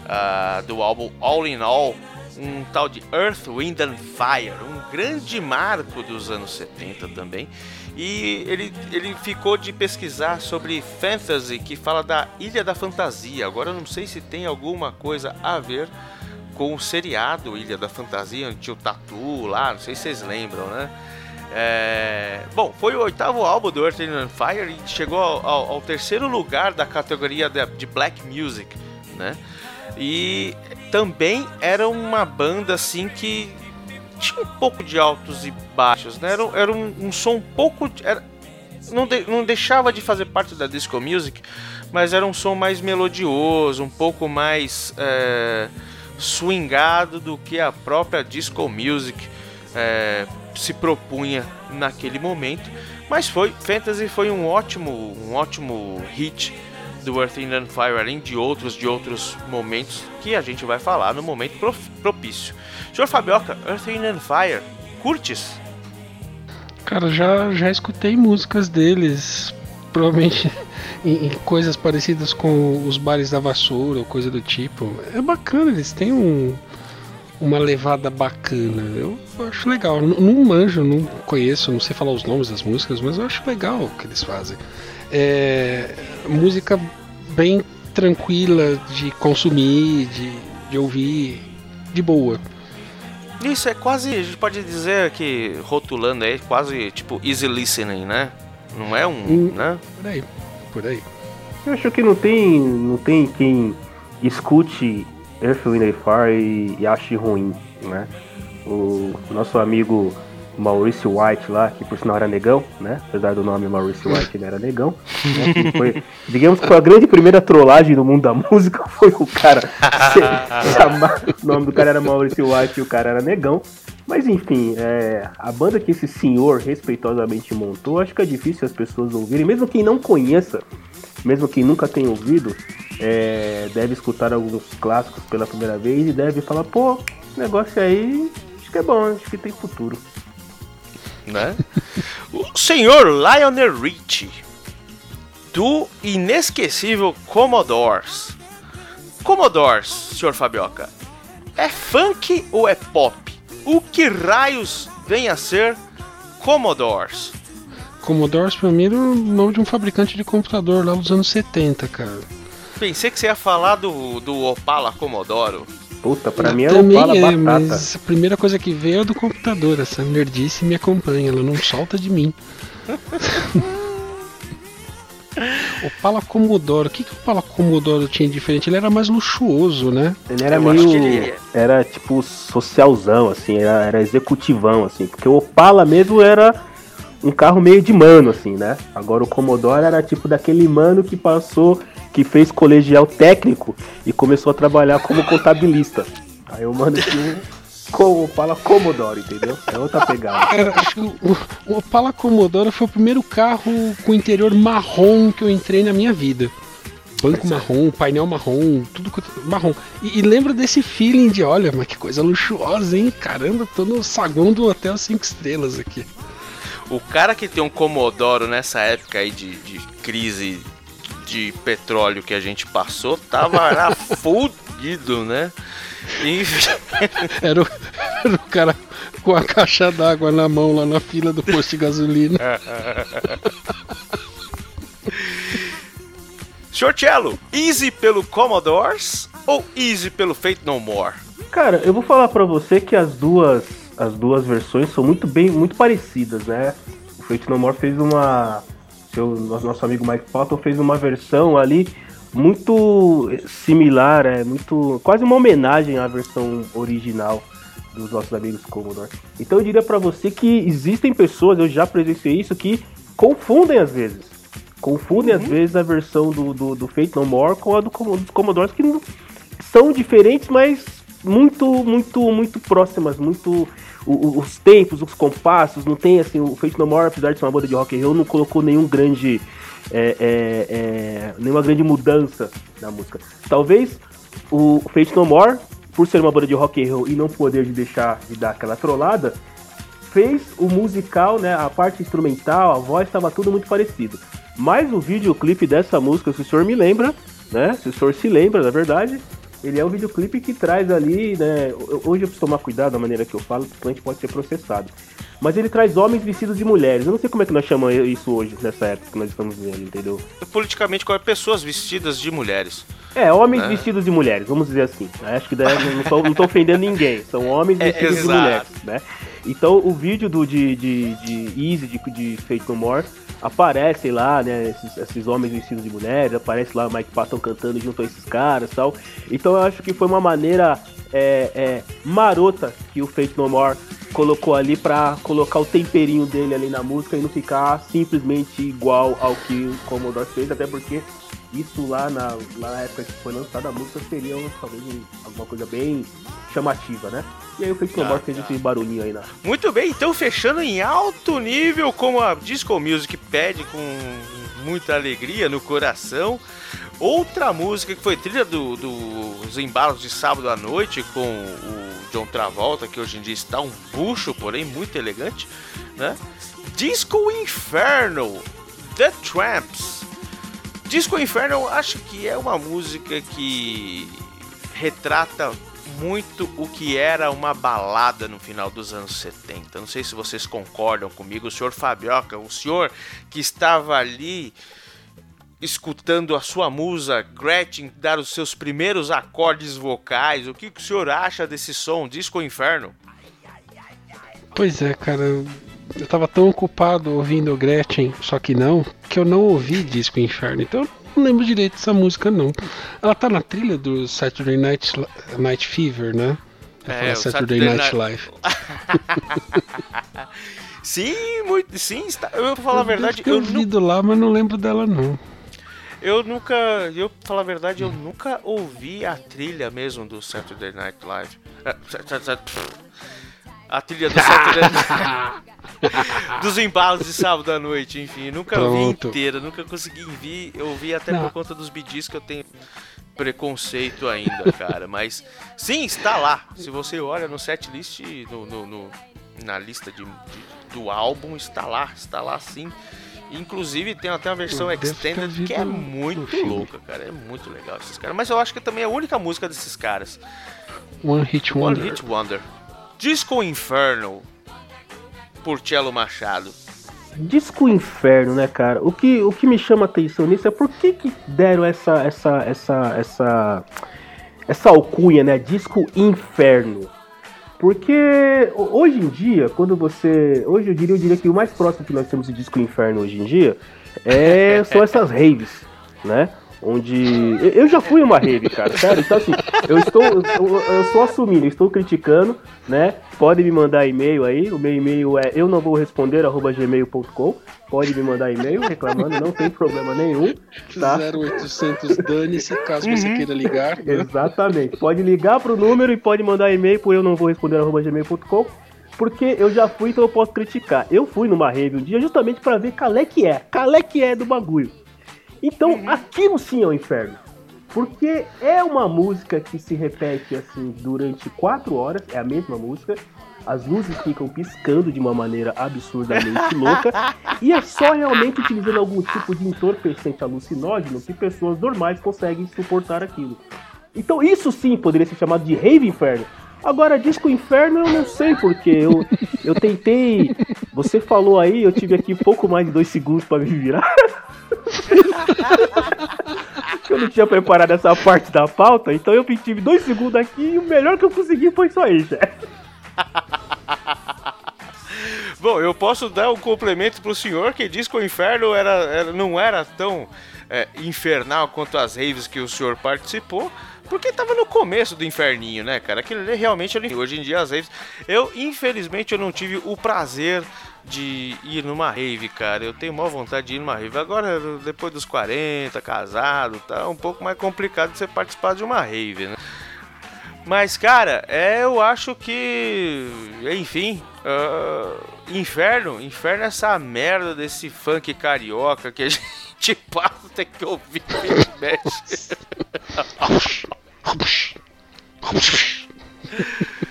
ah, do álbum All in All, um tal de Earth, Wind and Fire, um grande marco dos anos 70 também. E ele, ele ficou de pesquisar sobre fantasy, que fala da Ilha da Fantasia. Agora eu não sei se tem alguma coisa a ver com o seriado Ilha da Fantasia, onde tinha o Tatu lá, não sei se vocês lembram, né? É, Bom, foi o oitavo álbum do Earth, and Fire e chegou ao, ao- ao terceiro lugar da categoria de, de Black Music, né? E também era uma banda assim que tinha um pouco de altos e baixos, né? Era, era um, um som um pouco. Era, não, de- não deixava de fazer parte da disco music, mas era um som mais melodioso, um pouco mais é, swingado do que a própria disco music é, se propunha naquele momento. Mas foi Fantasy foi um ótimo, um ótimo hit do Earth, and Fire, além de outros de outros momentos que a gente vai falar no momento pro- propício. Senhor Fabioca, Earth, and Fire, curtes? Cara, já, já escutei músicas deles, provavelmente em, em coisas parecidas com os bares da vassoura ou coisa do tipo. É bacana, eles têm um, uma levada bacana. Eu acho legal. N- Não manjo, não conheço, não sei falar os nomes das músicas, mas eu acho legal o que eles fazem. É música bem tranquila de consumir, de, de ouvir, de boa. Isso é quase, a gente pode dizer que rotulando aí, quase tipo easy listening, né? Não é um, Hum. né? Por aí, por aí. Eu acho que não tem, não tem quem escute Earth, Wind Fire e, e ache ruim, né? O nosso amigo Maurício White lá, que por sinal era negão, né? Apesar do nome Maurício White, ele era negão. né? Que foi, digamos que foi a grande primeira trollagem do mundo da música, foi o cara chamar, o nome do cara era Maurício White e o cara era negão. Mas enfim, é, a banda que esse senhor respeitosamente montou, acho que é difícil as pessoas ouvirem, mesmo quem não conheça, mesmo quem nunca tenha ouvido, é, deve escutar alguns clássicos pela primeira vez e deve falar, pô, esse negócio aí, acho que é bom, acho que tem futuro. Né? o senhor Lionel Richie, do inesquecível Commodores. Commodores, senhor Fabioca, é funk ou é pop? O que raios vem a ser Commodores? Commodore pra mim era o nome de um fabricante de computador lá dos anos 70, cara. Pensei que você ia falar do, do Opala Commodoro. Puta, pra Ah, mim era o também Fala é, Batata. mas a primeira coisa que veio é do computador. Essa nerdice me acompanha, ela não solta de mim. o Pala Commodoro, o que, que o Pala Commodoro tinha de diferente? Ele era mais luxuoso, né? Ele era Eu meio. acho que ele- Era tipo socialzão, assim, era, era executivão, assim. Porque o Opala mesmo era um carro meio de mano, assim, né? Agora o Commodore era tipo daquele mano que passou, que fez colegial técnico e começou a trabalhar como contabilista. Aí o mano tinha um co- Opala Commodore, entendeu? É outra pegada. Cara, acho que o, o Opala Commodoro foi o primeiro carro com interior marrom que eu entrei na minha vida. banco marrom, painel marrom, tudo quanto- marrom. E, e lembra desse feeling de, olha, mas que coisa luxuosa, hein? Caramba, tô no saguão do Hotel 5 Estrelas aqui. O cara que tem um Comodoro nessa época aí de, de crise de petróleo que a gente passou, tava lá fudido, né? Enfim, Era o, era o cara com a caixa d'água na mão lá na fila do posto de gasolina. Senhor Cello, easy pelo Commodores ou easy pelo Fate No More? Cara, eu vou falar pra você que as duas, as duas versões são muito bem, muito parecidas, né? O Fate No More fez uma, seu nosso amigo Mike Patton fez uma versão ali muito similar, é muito quase uma homenagem à versão original dos nossos amigos Commodore. Então eu diria pra você que existem pessoas, eu já presenciei isso que confundem às vezes. Confundem às vezes a versão do, do, do Fate No More com a do, dos Commodores que são diferentes, mas muito, muito, muito próximas, muito os tempos, os compassos, não tem assim, o Fate No More, apesar de ser uma banda de rock and roll, não colocou nenhum grande é, é, é, nenhuma grande mudança na música. Talvez o Fate No More, por ser uma banda de rock and roll e não poder de deixar de dar aquela trollada, fez o musical, né, a parte instrumental, a voz estava tudo muito parecido. Mas o videoclipe dessa música, se o senhor me lembra, né, se o senhor se lembra, na verdade, ele é um videoclipe que traz ali, né, hoje eu preciso tomar cuidado da maneira que eu falo, porque a gente pode ser processado. Mas ele traz homens vestidos de mulheres. Eu não sei como é que nós chamamos isso hoje, nessa época que nós estamos vendo, entendeu? Politicamente correto, pessoas vestidas de mulheres. É, homens É. vestidos de mulheres, vamos dizer assim. Acho que daí não tô, não tô ofendendo ninguém. São homens É, vestidos de exato. mulheres, né? Então o vídeo do de, de, de Easy, de, de Fate No More, aparecem lá, né? Esses, esses homens vestidos de mulheres, aparece lá o Mike Patton cantando junto a esses caras tal. Então eu acho que foi uma maneira é, é, marota que o Fate No More colocou ali pra colocar o temperinho dele ali na música e não ficar simplesmente igual ao que o Commodore fez, até porque isso lá na, na época que foi lançada a música seria talvez um- alguma coisa bem chamativa, né? E aí o No More fez esse barulhinho aí na. Muito bem, então fechando em alto nível, como a Disco Music pede com muita alegria no coração. Outra música que foi trilha do- dos embalos de sábado à noite com o John Travolta, que hoje em dia está um bucho, porém muito elegante, né? Disco Inferno, The Tramps. Disco Inferno, acho que é uma música que retrata muito o que era uma balada no final dos anos 70. Não sei se vocês concordam comigo, o senhor Fabioca, o senhor que estava ali escutando a sua musa Gretchen dar os seus primeiros acordes vocais. O que, o senhor acha desse som, Disco Inferno? Pois é, cara. Eu tava tão ocupado ouvindo Gretchen, só que não, que eu não ouvi Disco Inferno. Então não lembro direito dessa música, não. Ela tá na trilha do Saturday Night, Night Fever, né? Eu É, Saturday, Saturday Night Night- Live. Sim, muito, sim, está, eu vou falar a verdade, eu, nu- ouvido lá, mas não lembro dela, não. eu nunca, eu pra falar a verdade, eu nunca ouvi a trilha mesmo do Saturday Night Live. A trilha do Saturday dos embalos de sábado à noite, enfim, nunca vi Pronto. inteira, nunca consegui vir, eu vi até Não. por conta dos bidis que eu tenho preconceito ainda, cara, mas sim, está lá. Se você olha no setlist, no, no, no- na lista de, de- do álbum, está lá, está lá sim. Inclusive tem até uma versão extended que é muito louca, cara. É muito legal esses caras. Mas eu acho que também é a única música desses caras. One Hit One Wonder. Hit Wonder. Disco Inferno. Por Cello Machado. Disco Inferno, né, cara? O que, o que me chama atenção nisso é por que, que deram essa, essa, essa, essa, essa alcunha, né? Disco Inferno. Porque ho- hoje em dia, quando você. Hoje eu diria, eu diria que o mais próximo que nós temos de Disco Inferno hoje em dia é, são essas raves, né? Onde. eu- já fui uma rave, cara, sério. Então, assim, eu estou. Eu, eu estou assumindo, eu estou criticando, né? Pode me mandar e-mail aí. O meu e-mail é eu não vou responder, arroba gmail.com. Pode me mandar e-mail reclamando, não tem problema nenhum. Tá? 0800 dane-se, caso você queira ligar. né? Exatamente. Pode ligar pro número e pode mandar e-mail por eu não vou responder arroba gmail.com. Porque eu já fui, então eu posso criticar. Eu fui numa rave um dia justamente pra ver qual é que é. Qual é que é do bagulho. Então, aquilo sim é o inferno. Porque é uma música que se repete assim durante quatro horas, é a mesma música. As luzes ficam piscando de uma maneira absurdamente louca. E é só realmente utilizando algum tipo de entorpecente alucinógeno que pessoas normais conseguem suportar aquilo. Então isso sim poderia ser chamado de rave inferno. Agora, disco inferno eu não sei porque eu, eu tentei. Você falou aí, eu tive aqui pouco mais de dois segundos pra me virar. eu não tinha preparado essa parte da pauta, então eu tive dois segundos aqui e o melhor que eu consegui foi isso. Bom, eu posso dar um complemento pro senhor que diz que o inferno era, era- não era tão é, infernal quanto as raves que o senhor participou, porque tava no começo do inferninho, né, cara? Aquilo realmente era Hoje em dia as raves. Eu, infelizmente, eu não tive o prazer de ir numa rave, cara. Eu tenho maior vontade de ir numa rave. Agora, depois dos 40, casado, tá um pouco mais complicado de você participar de uma rave, né? Mas, cara, é, eu acho que. Enfim. ah, inferno. Inferno é essa merda desse funk carioca que a gente passa tem que ouvir e mexe.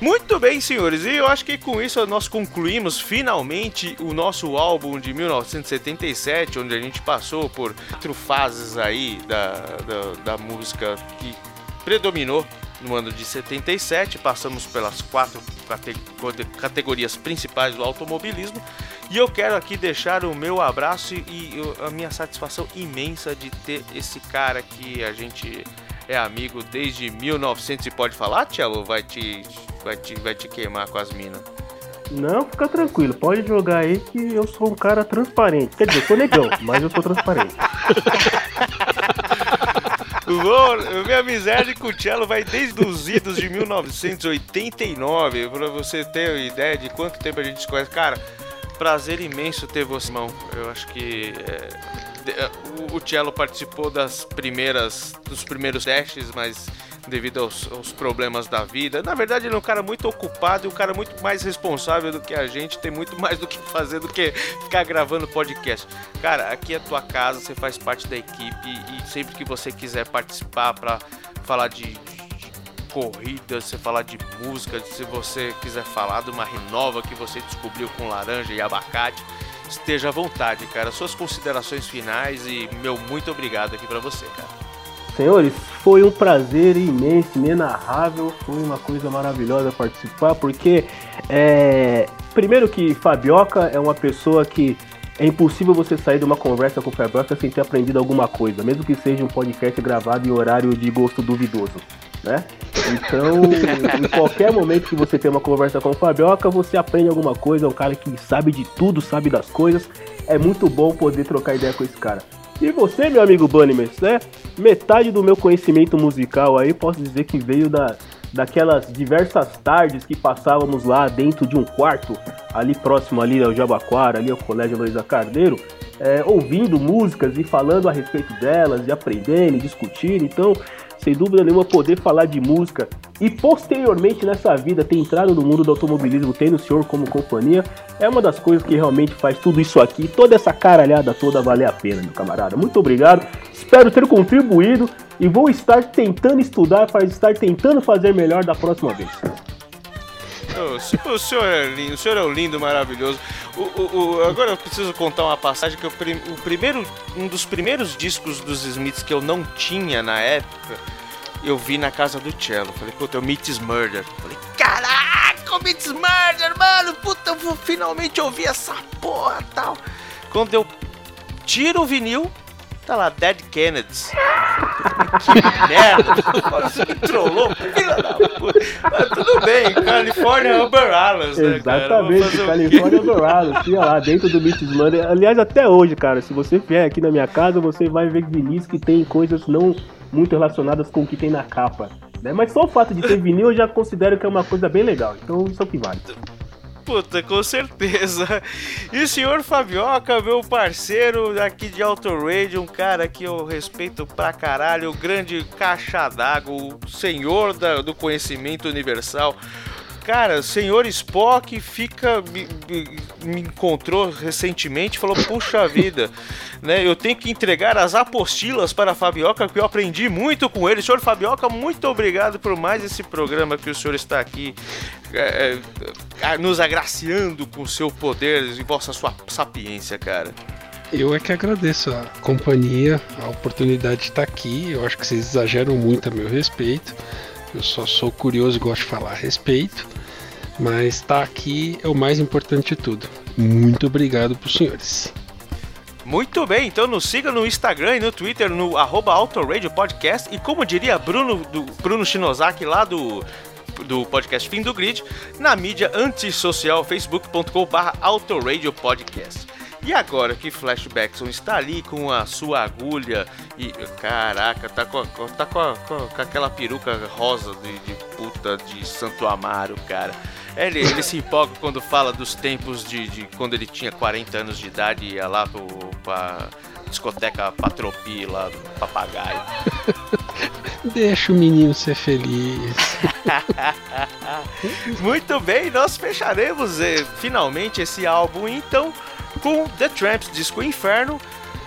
Muito bem, senhores, e eu acho que com isso nós concluímos finalmente o nosso álbum de 1977, onde a gente passou por quatro fases aí da, da, da música que predominou no ano de 77. Passamos pelas quatro cate- cate- categorias principais do automobilismo. E eu quero aqui deixar o meu abraço e, a minha satisfação imensa de ter esse cara que a gente é amigo desde 1900 e pode falar, Tchelo? Vai te, vai te, vai te queimar com as minas. Não, fica tranquilo, pode jogar aí que eu sou um cara transparente. Quer dizer, eu sou negão, mas eu sou transparente. Vou, minha miséria com o Cello vai desde os idos de 1989, pra você ter uma ideia de quanto tempo a gente se conhece. Cara, prazer imenso ter você, irmão. Eu acho que é, o- o Cello participou das primeiras, dos primeiros testes, mas devido aos, aos problemas da vida. Na verdade, ele é um cara muito ocupado e um cara muito mais responsável do que a gente, tem muito mais do que fazer do que ficar gravando podcast. Cara, aqui é tua casa, você faz parte da equipe e sempre que você quiser participar para falar de, de corrida, falar de música, se você quiser falar de uma renova que você descobriu com laranja e abacate, esteja à vontade, cara. Suas considerações finais e meu muito obrigado aqui para você, cara. Senhores, foi um prazer imenso, inenarrável, foi uma coisa maravilhosa participar, porque é, primeiro que Fabioca é uma pessoa que é impossível você sair de uma conversa com Fabioca sem ter aprendido alguma coisa, mesmo que seja um podcast gravado em horário de gosto duvidoso, né? Então, em qualquer momento que você tem uma conversa com o Fabioca, você aprende alguma coisa, é um cara que sabe de tudo, sabe das coisas. É muito bom poder trocar ideia com esse cara. E você, meu amigo Bunnyman, né? Metade do meu conhecimento musical aí posso dizer que veio da, daquelas diversas tardes que passávamos lá dentro de um quarto, ali próximo ali ao Jabaquara, ali ao Colégio Luiza Carneiro, é, ouvindo músicas e falando a respeito delas, e aprendendo, e discutindo. Então, sem dúvida nenhuma, poder falar de música e posteriormente nessa vida ter entrado no mundo do automobilismo, tendo o senhor como companhia, é uma das coisas que realmente faz tudo isso aqui, toda essa caralhada toda valer a pena, meu camarada. Muito obrigado, espero ter contribuído e vou estar tentando estudar estar tentando fazer melhor da próxima vez. O se- o senhor é lindo, o senhor é um lindo, maravilhoso. O, o- o- agora eu preciso contar uma passagem que eu o primeiro, um dos primeiros discos dos Smiths que eu não tinha na época, eu vi na casa do Cello. Falei, puta, é o Meets Murder. Falei, caraca, o Meets Murder, mano, puta, eu vou finalmente ouvir essa porra tal. Quando eu tiro o vinil, tá lá, Dead Kennedys. Que merda! Você me trollou, filha da puta. Mas tudo bem, California Umbrellas, né, cara? Vou Exatamente, o Califórnia quê? Dourado, tinha lá dentro do Mix Money. Aliás, até hoje, cara, se você vier aqui na minha casa, você vai ver vinis que tem coisas não muito relacionadas com o que tem na capa. Né? Mas só o fato de ter vinil eu já considero que é uma coisa bem legal. Então isso é o que vale. Puta, com certeza. E o senhor Fabioca, meu parceiro daqui de Auto Radio, um cara que eu respeito pra caralho, o grande caixa d'água, o senhor da- do conhecimento universal. Cara, o senhor Spock fica. Me, me- encontrou recentemente falou: Puxa vida, né? Eu tenho que entregar as apostilas para a Fabioca, porque eu aprendi muito com ele. Senhor Fabioca, muito obrigado por mais esse programa que o senhor está aqui é, é, nos agraciando com seu poder e vossa sua sapiência, cara. Eu é que agradeço a companhia, a oportunidade de estar aqui. Eu acho que vocês exageram muito a meu respeito. Eu só sou curioso e gosto de falar a respeito. Mas estar aqui é o mais importante de tudo. Muito obrigado para os senhores. Muito bem, então nos siga no Instagram e no Twitter no arroba Autoradio Podcast e como diria Bruno, do, Bruno Shinozaki lá do, do podcast Fim do Grid, na mídia antissocial facebook.com barra Podcast. E agora que Flashbackson está ali com a sua agulha e. Caraca, tá com, tá com, com com aquela peruca rosa de, de puta de Santo Amaro, cara. Ele, ele se empolga quando fala dos tempos de, de quando ele tinha 40 anos de idade e ia lá pro, pra discoteca Patropi lá do papagaio. Deixa o menino ser feliz. Muito bem, nós fecharemos eh, finalmente esse álbum então com The Tramps Disco Inferno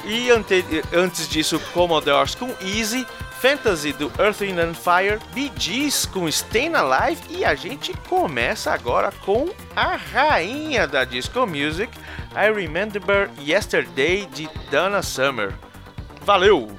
e ante- antes disso Commodores com Easy, Fantasy do Earth, Wind and Fire, Gees com Stayin' Alive e a gente começa agora com a rainha da disco music, I Remember Yesterday de Donna Summer. Valeu!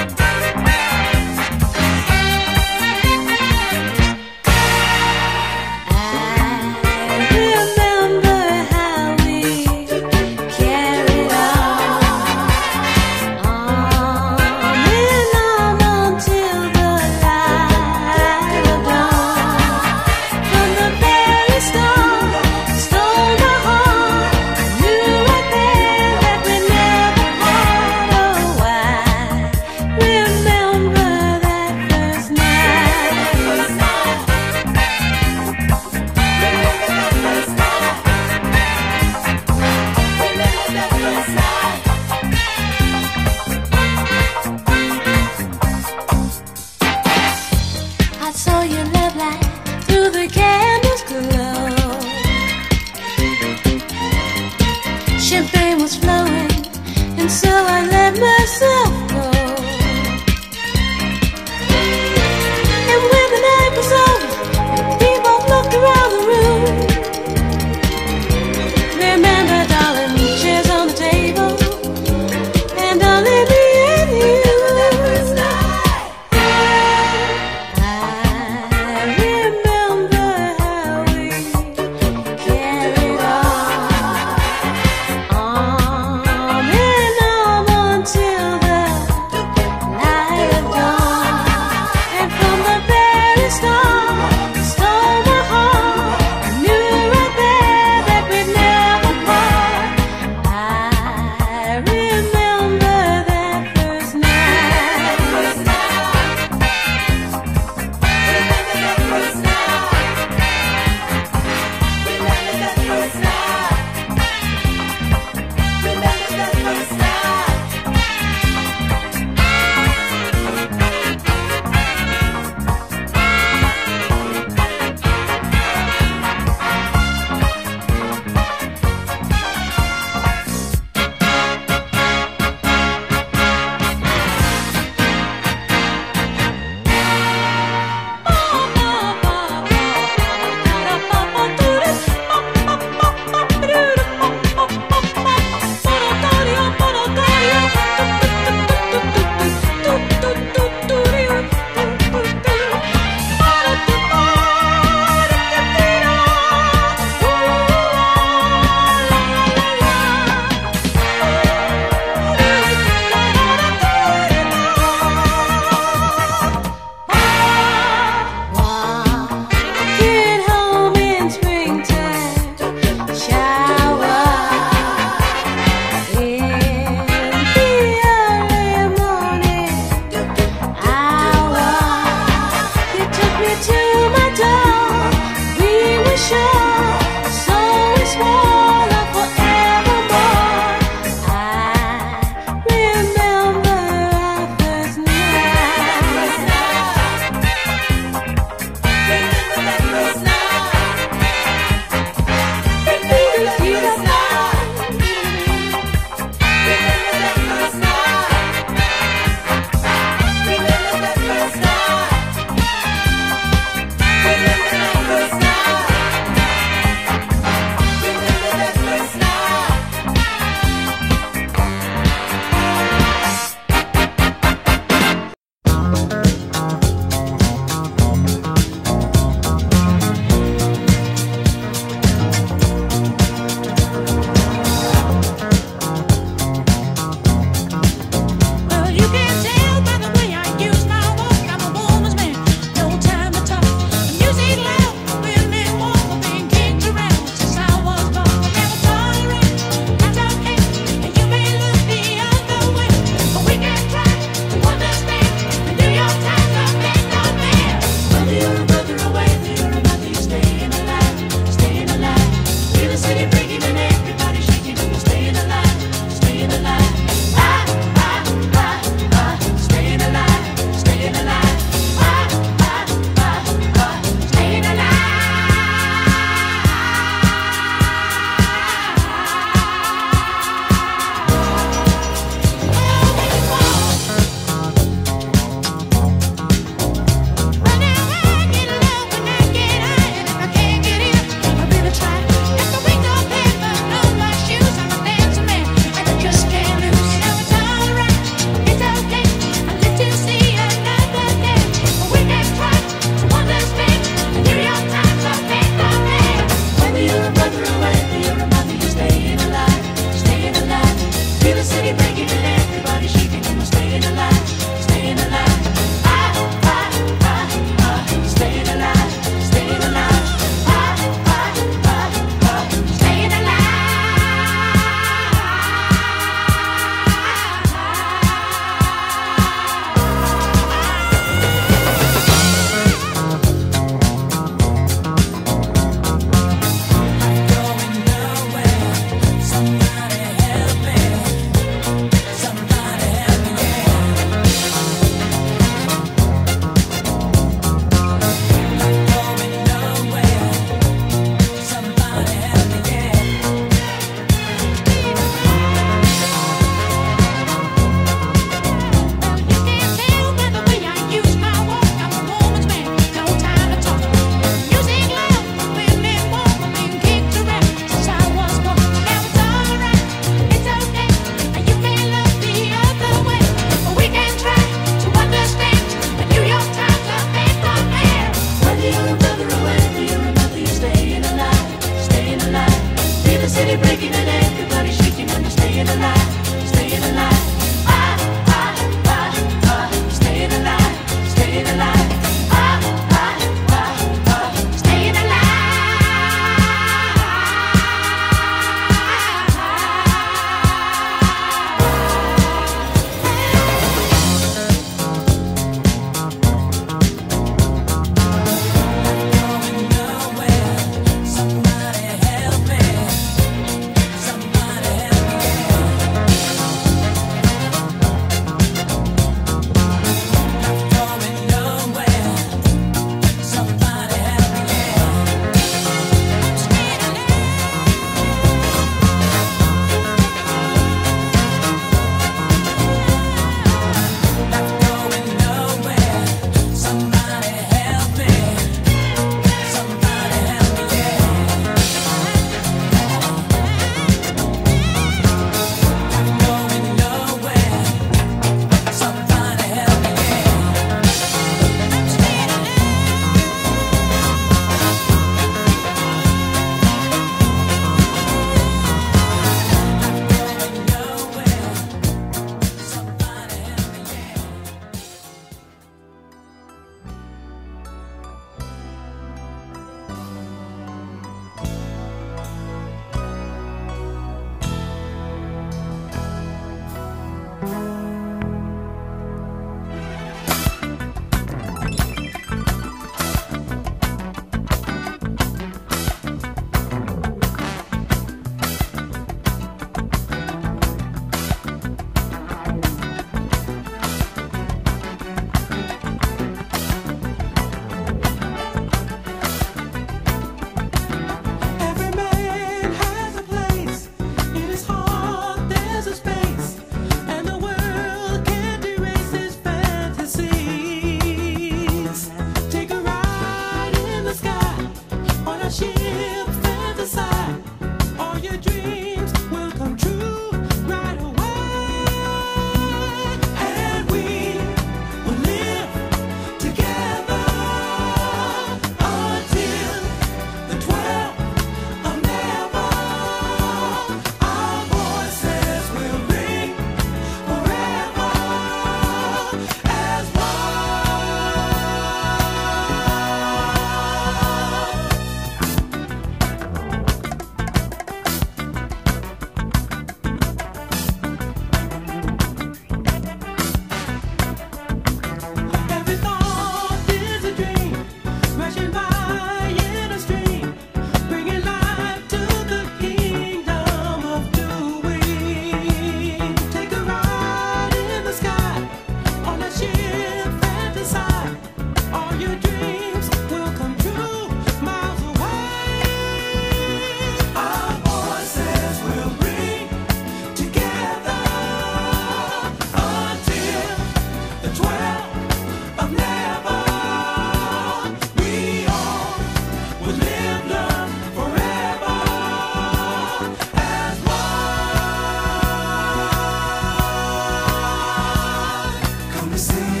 see.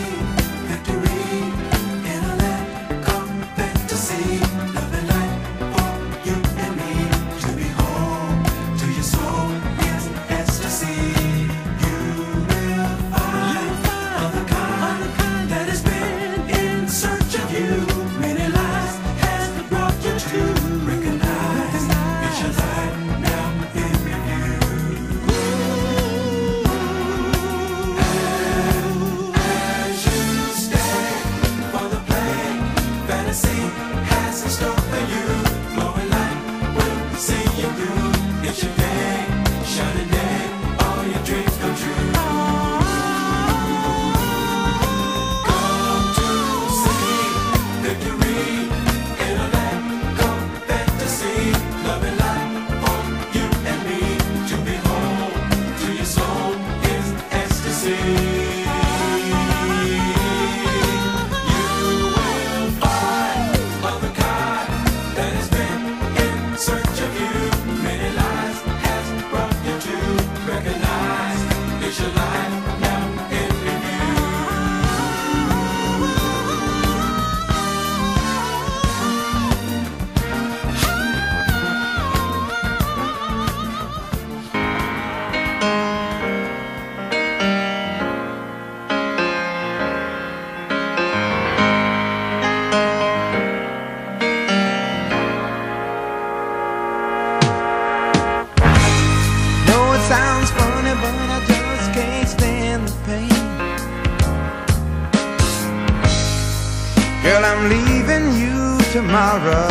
tomorrow.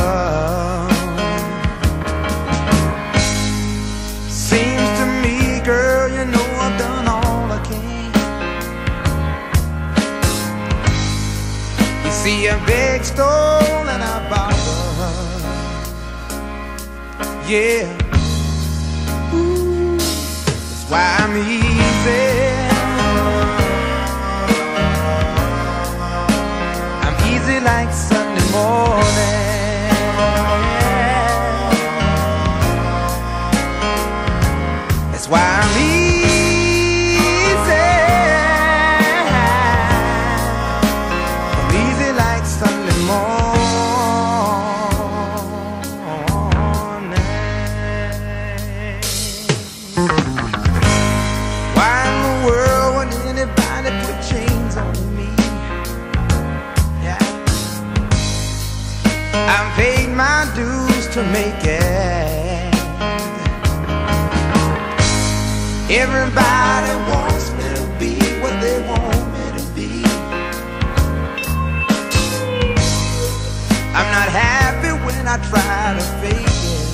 I try to fake it.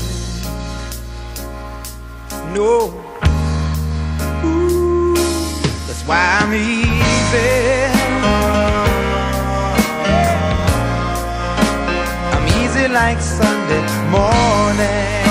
No. Ooh, that's why I'm easy. I'm easy like Sunday morning.